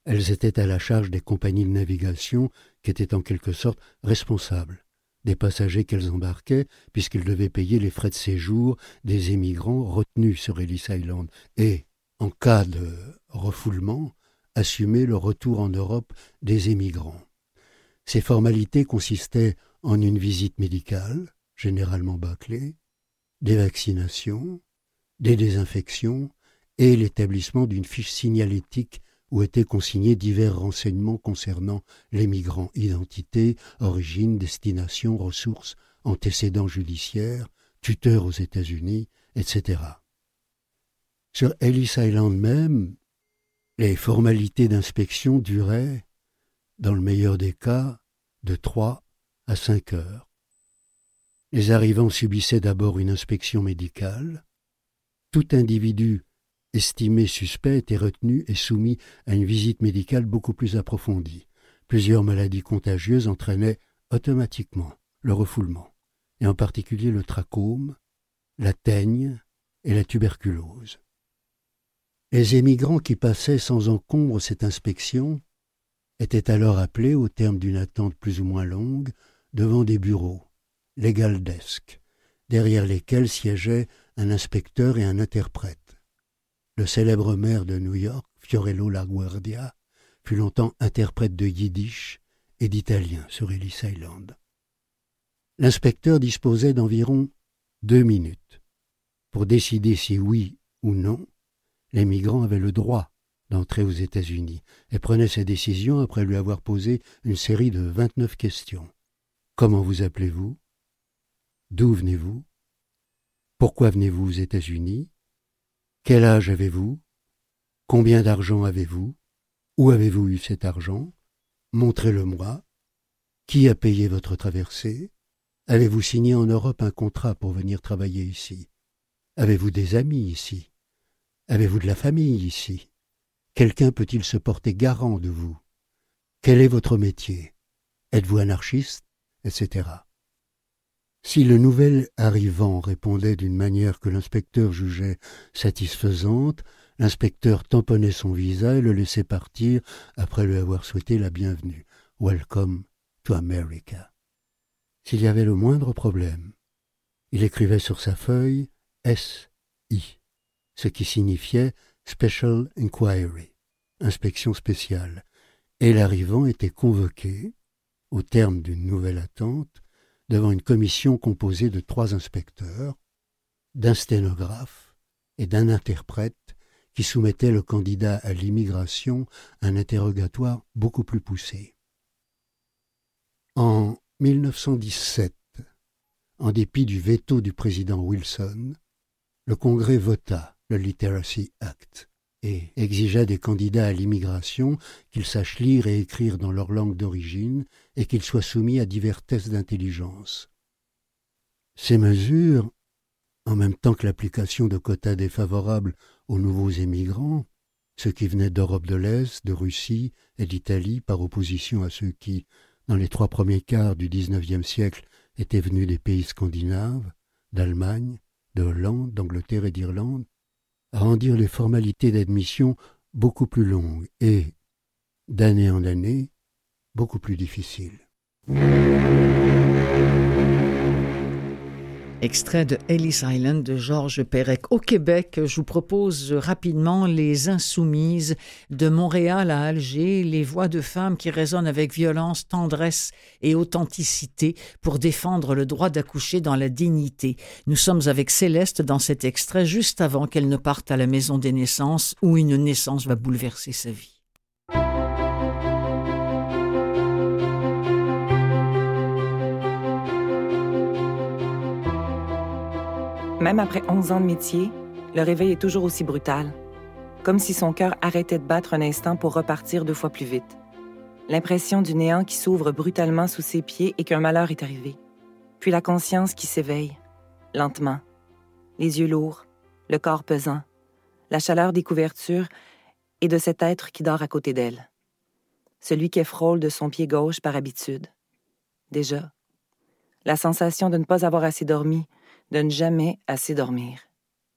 Elles étaient à la charge des compagnies de navigation qui étaient en quelque sorte responsables des passagers qu'elles embarquaient, puisqu'ils devaient payer les frais de séjour des émigrants retenus sur Ellis Island et, en cas de refoulement, assumer le retour en Europe des émigrants. Ces formalités consistaient en une visite médicale, généralement bâclée, des vaccinations, des désinfections et l'établissement d'une fiche signalétique où étaient consignés divers renseignements concernant les migrants, identité, origine, destination, ressources, antécédents judiciaires, tuteurs aux États-Unis, etc. Sur Ellis Island même, les formalités d'inspection duraient, dans le meilleur des cas, de trois à cinq heures. Les arrivants subissaient d'abord une inspection médicale. Tout individu estimé suspect était retenu et soumis à une visite médicale beaucoup plus approfondie. Plusieurs maladies contagieuses entraînaient automatiquement le refoulement, et en particulier le trachome, la teigne et la tuberculose. Les émigrants qui passaient sans encombre cette inspection étaient alors appelés, au terme d'une attente plus ou moins longue, devant des bureaux, legal desk, derrière lesquels siégeaient un inspecteur et un interprète. Le célèbre maire de New York, Fiorello LaGuardia, fut longtemps interprète de yiddish et d'italien sur Ellis Island. L'inspecteur disposait d'environ deux minutes pour décider si oui ou non les migrants avaient le droit aux États-Unis et prenait ses décisions après lui avoir posé une série de vingt-neuf questions. Comment vous appelez-vous? D'où venez-vous? Pourquoi venez-vous aux États-Unis? Quel âge avez-vous? Combien d'argent avez-vous? Où avez-vous eu cet argent? Montrez-le-moi. Qui a payé votre traversée? Avez-vous signé en Europe un contrat pour venir travailler ici? Avez-vous des amis ici? Avez-vous de la famille ici? Quelqu'un peut-il se porter garant de vous? Quel est votre métier? Êtes-vous anarchiste? Etc. Si le nouvel arrivant répondait d'une manière que l'inspecteur jugeait satisfaisante, l'inspecteur tamponnait son visa et le laissait partir après lui avoir souhaité la bienvenue. Welcome to America. S'il y avait le moindre problème, il écrivait sur sa feuille S.I ce qui signifiait Special Inquiry, inspection spéciale, et l'arrivant était convoqué, au terme d'une nouvelle attente, devant une commission composée de trois inspecteurs, d'un sténographe et d'un interprète qui soumettait le candidat à l'immigration à un interrogatoire beaucoup plus poussé. En 1917, en dépit du veto du président Wilson, le Congrès vota le Literacy Act, et exigea des candidats à l'immigration qu'ils sachent lire et écrire dans leur langue d'origine et qu'ils soient soumis à divers tests d'intelligence. Ces mesures, en même temps que l'application de quotas défavorables aux nouveaux émigrants, ceux qui venaient d'Europe de l'Est, de Russie et d'Italie par opposition à ceux qui, dans les trois premiers quarts du XIXe siècle, étaient venus des pays scandinaves, d'Allemagne, de Hollande, d'Angleterre et d'Irlande, rendirent les formalités d'admission beaucoup plus longues et, d'année en année, beaucoup plus difficiles. Extrait de Ellis Island de Georges Perec. Au Québec, je vous propose rapidement Les Insoumises de Montréal à Alger, les voix de femmes qui résonnent avec violence, tendresse et authenticité pour défendre le droit d'accoucher dans la dignité. Nous sommes avec Céleste dans cet extrait juste avant qu'elle ne parte à la maison des naissances où une naissance va bouleverser sa vie. Même après 11 ans de métier, le réveil est toujours aussi brutal, comme si son cœur arrêtait de battre un instant pour repartir deux fois plus vite. L'impression du néant qui s'ouvre brutalement sous ses pieds et qu'un malheur est arrivé. Puis la conscience qui s'éveille, lentement, les yeux lourds, le corps pesant, la chaleur des couvertures et de cet être qui dort à côté d'elle. Celui qui frôle de son pied gauche par habitude. Déjà. La sensation de ne pas avoir assez dormi, ne jamais assez dormir.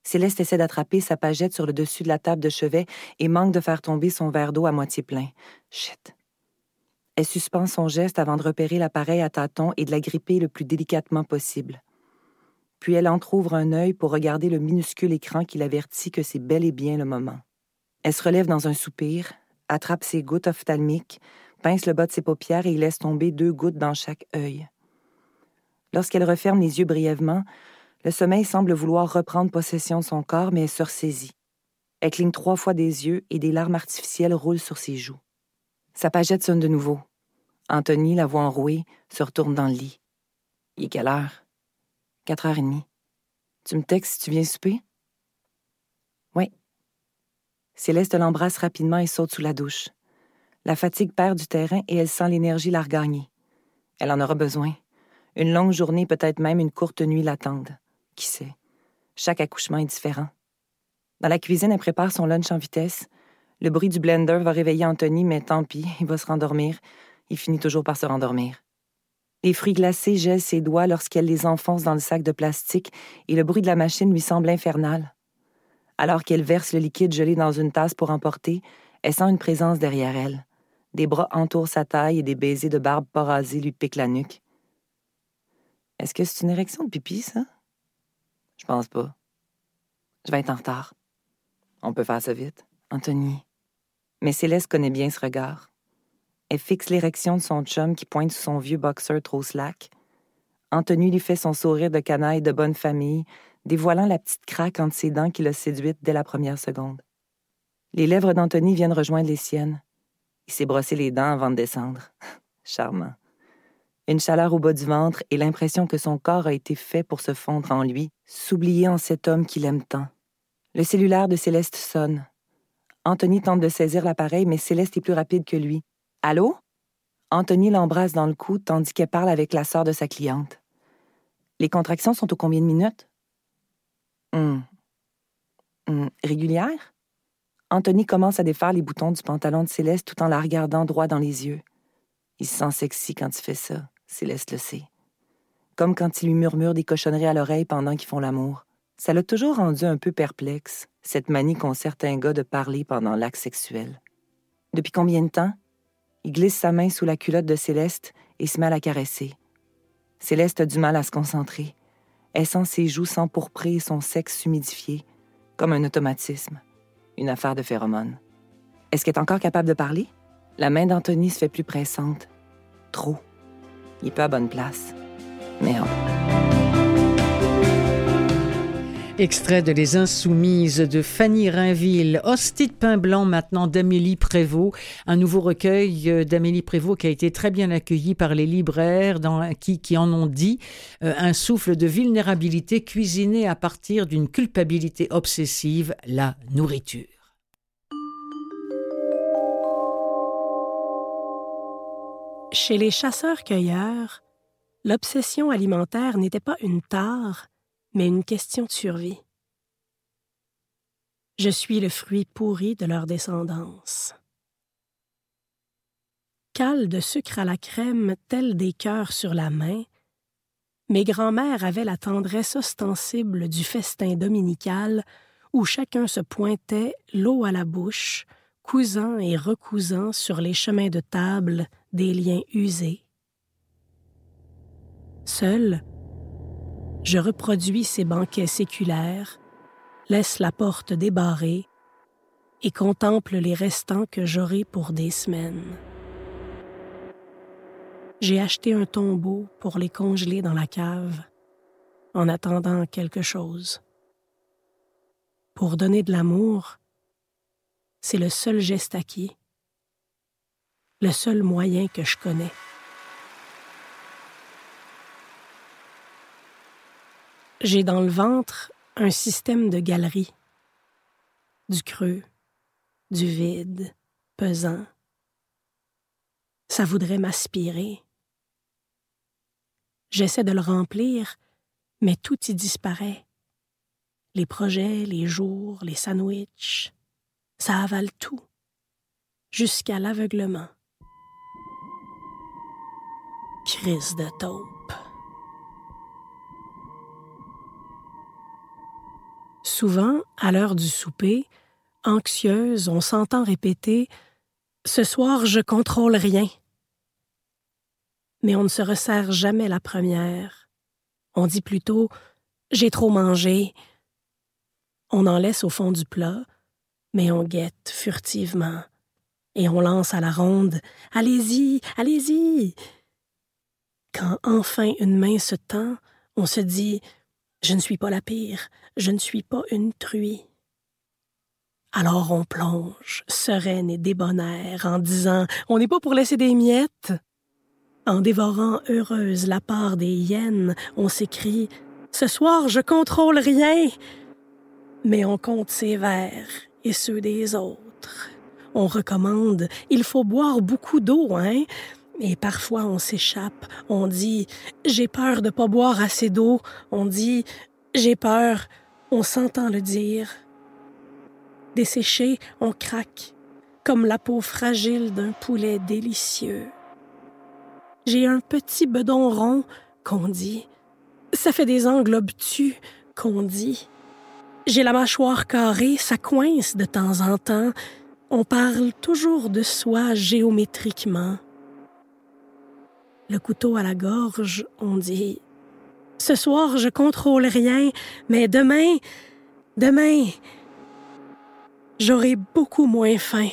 Céleste essaie d'attraper sa pagette sur le dessus de la table de chevet et manque de faire tomber son verre d'eau à moitié plein. Chut. Elle suspend son geste avant de repérer l'appareil à tâtons et de la gripper le plus délicatement possible. Puis elle entr'ouvre un œil pour regarder le minuscule écran qui l'avertit que c'est bel et bien le moment. Elle se relève dans un soupir, attrape ses gouttes ophtalmiques, pince le bas de ses paupières et laisse tomber deux gouttes dans chaque œil. Lorsqu'elle referme les yeux brièvement, le sommeil semble vouloir reprendre possession de son corps, mais elle se ressaisit. Elle cligne trois fois des yeux et des larmes artificielles roulent sur ses joues. Sa pagette sonne de nouveau. Anthony, la voix enrouée, se retourne dans le lit. Il est quelle heure? Quatre heures et demie. Tu me textes si tu viens souper? Oui. Céleste l'embrasse rapidement et saute sous la douche. La fatigue perd du terrain et elle sent l'énergie la regagner. Elle en aura besoin. Une longue journée, peut-être même une courte nuit l'attendent. Qui sait? Chaque accouchement est différent. Dans la cuisine, elle prépare son lunch en vitesse. Le bruit du blender va réveiller Anthony, mais tant pis, il va se rendormir. Il finit toujours par se rendormir. Les fruits glacés gèlent ses doigts lorsqu'elle les enfonce dans le sac de plastique et le bruit de la machine lui semble infernal. Alors qu'elle verse le liquide gelé dans une tasse pour emporter, elle sent une présence derrière elle. Des bras entourent sa taille et des baisers de barbe pas lui piquent la nuque. Est-ce que c'est une érection de pipi, ça? Je pense pas. Je vais être en retard. On peut faire ça vite. Anthony. Mais Céleste connaît bien ce regard. Elle fixe l'érection de son chum qui pointe sous son vieux boxeur trop slack. Anthony lui fait son sourire de canaille de bonne famille, dévoilant la petite craque entre ses dents qui l'a séduite dès la première seconde. Les lèvres d'Anthony viennent rejoindre les siennes. Il s'est brossé les dents avant de descendre. Charmant. Une chaleur au bas du ventre et l'impression que son corps a été fait pour se fondre en lui, s'oublier en cet homme qu'il aime tant. Le cellulaire de Céleste sonne. Anthony tente de saisir l'appareil, mais Céleste est plus rapide que lui. Allô? Anthony l'embrasse dans le cou tandis qu'elle parle avec la sœur de sa cliente. Les contractions sont au combien de minutes? Hum. Hum. Régulière? Anthony commence à défaire les boutons du pantalon de Céleste tout en la regardant droit dans les yeux. Il se sent sexy quand il fait ça, Céleste le sait. Comme quand il lui murmure des cochonneries à l'oreille pendant qu'ils font l'amour. Ça l'a toujours rendu un peu perplexe, cette manie qu'ont certains gars de parler pendant l'acte sexuel. Depuis combien de temps? Il glisse sa main sous la culotte de Céleste et se met à la caresser. Céleste a du mal à se concentrer. Elle sent ses joues s'empourprer et son sexe s'humidifier, comme un automatisme, une affaire de phéromones. Est-ce qu'elle est encore capable de parler? La main d'Anthony se fait plus pressante. Trop. Il est pas à bonne place. Merde. Extrait de Les Insoumises de Fanny Rainville. Hostie de pain blanc maintenant d'Amélie Prévost. Un nouveau recueil euh, d'Amélie Prévost qui a été très bien accueilli par les libraires qui en ont dit euh, un souffle de vulnérabilité cuisiné à partir d'une culpabilité obsessive, la nourriture. Chez les chasseurs-cueilleurs, l'obsession alimentaire n'était pas une tare, mais une question de survie. Je suis le fruit pourri de leur descendance. Cale de sucre à la crème, tel des cœurs sur la main, mes grands-mères avaient la tendresse ostensible du festin dominical où chacun se pointait, l'eau à la bouche, cousant et recousant sur les chemins de table des liens usés. Seul, je reproduis ces banquets séculaires, laisse la porte débarrée et contemple les restants que j'aurai pour des semaines. J'ai acheté un tombeau pour les congeler dans la cave, en attendant quelque chose. Pour donner de l'amour, c'est le seul geste acquis, le seul moyen que je connais. J'ai dans le ventre un système de galeries, du creux, du vide, pesant. Ça voudrait m'aspirer. J'essaie de le remplir, mais tout y disparaît. Les projets, les jours, les sandwichs, ça avale tout, jusqu'à l'aveuglement. Crise de taupe. Souvent, à l'heure du souper, anxieuse, on s'entend répéter Ce soir, je contrôle rien. Mais on ne se resserre jamais la première. On dit plutôt J'ai trop mangé. On en laisse au fond du plat, mais on guette furtivement. Et on lance à la ronde Allez-y, allez-y. Quand enfin une main se tend, on se dit Je ne suis pas la pire, je ne suis pas une truie. Alors on plonge, sereine et débonnaire, en disant On n'est pas pour laisser des miettes. En dévorant heureuse la part des hyènes, on s'écrie Ce soir, je contrôle rien. Mais on compte ses verres et ceux des autres. On recommande Il faut boire beaucoup d'eau, hein et parfois on s'échappe, on dit J'ai peur de pas boire assez d'eau, on dit J'ai peur, on s'entend le dire. Desséché, on craque, comme la peau fragile d'un poulet délicieux. J'ai un petit bedon rond, qu'on dit. Ça fait des angles obtus, qu'on dit. J'ai la mâchoire carrée, ça coince de temps en temps. On parle toujours de soi géométriquement. Le couteau à la gorge, on dit. Ce soir, je contrôle rien, mais demain, demain, j'aurai beaucoup moins faim.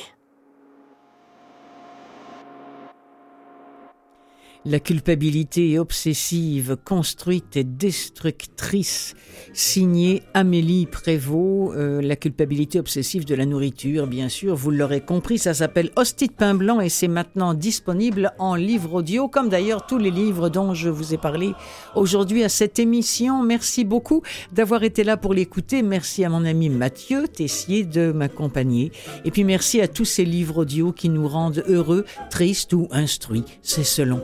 La culpabilité obsessive, construite et destructrice, signée Amélie Prévost. Euh, la culpabilité obsessive de la nourriture, bien sûr, vous l'aurez compris, ça s'appelle Hostie de pain blanc et c'est maintenant disponible en livre audio, comme d'ailleurs tous les livres dont je vous ai parlé aujourd'hui à cette émission. Merci beaucoup d'avoir été là pour l'écouter. Merci à mon ami Mathieu Tessier de m'accompagner. Et puis merci à tous ces livres audio qui nous rendent heureux, tristes ou instruits. C'est selon.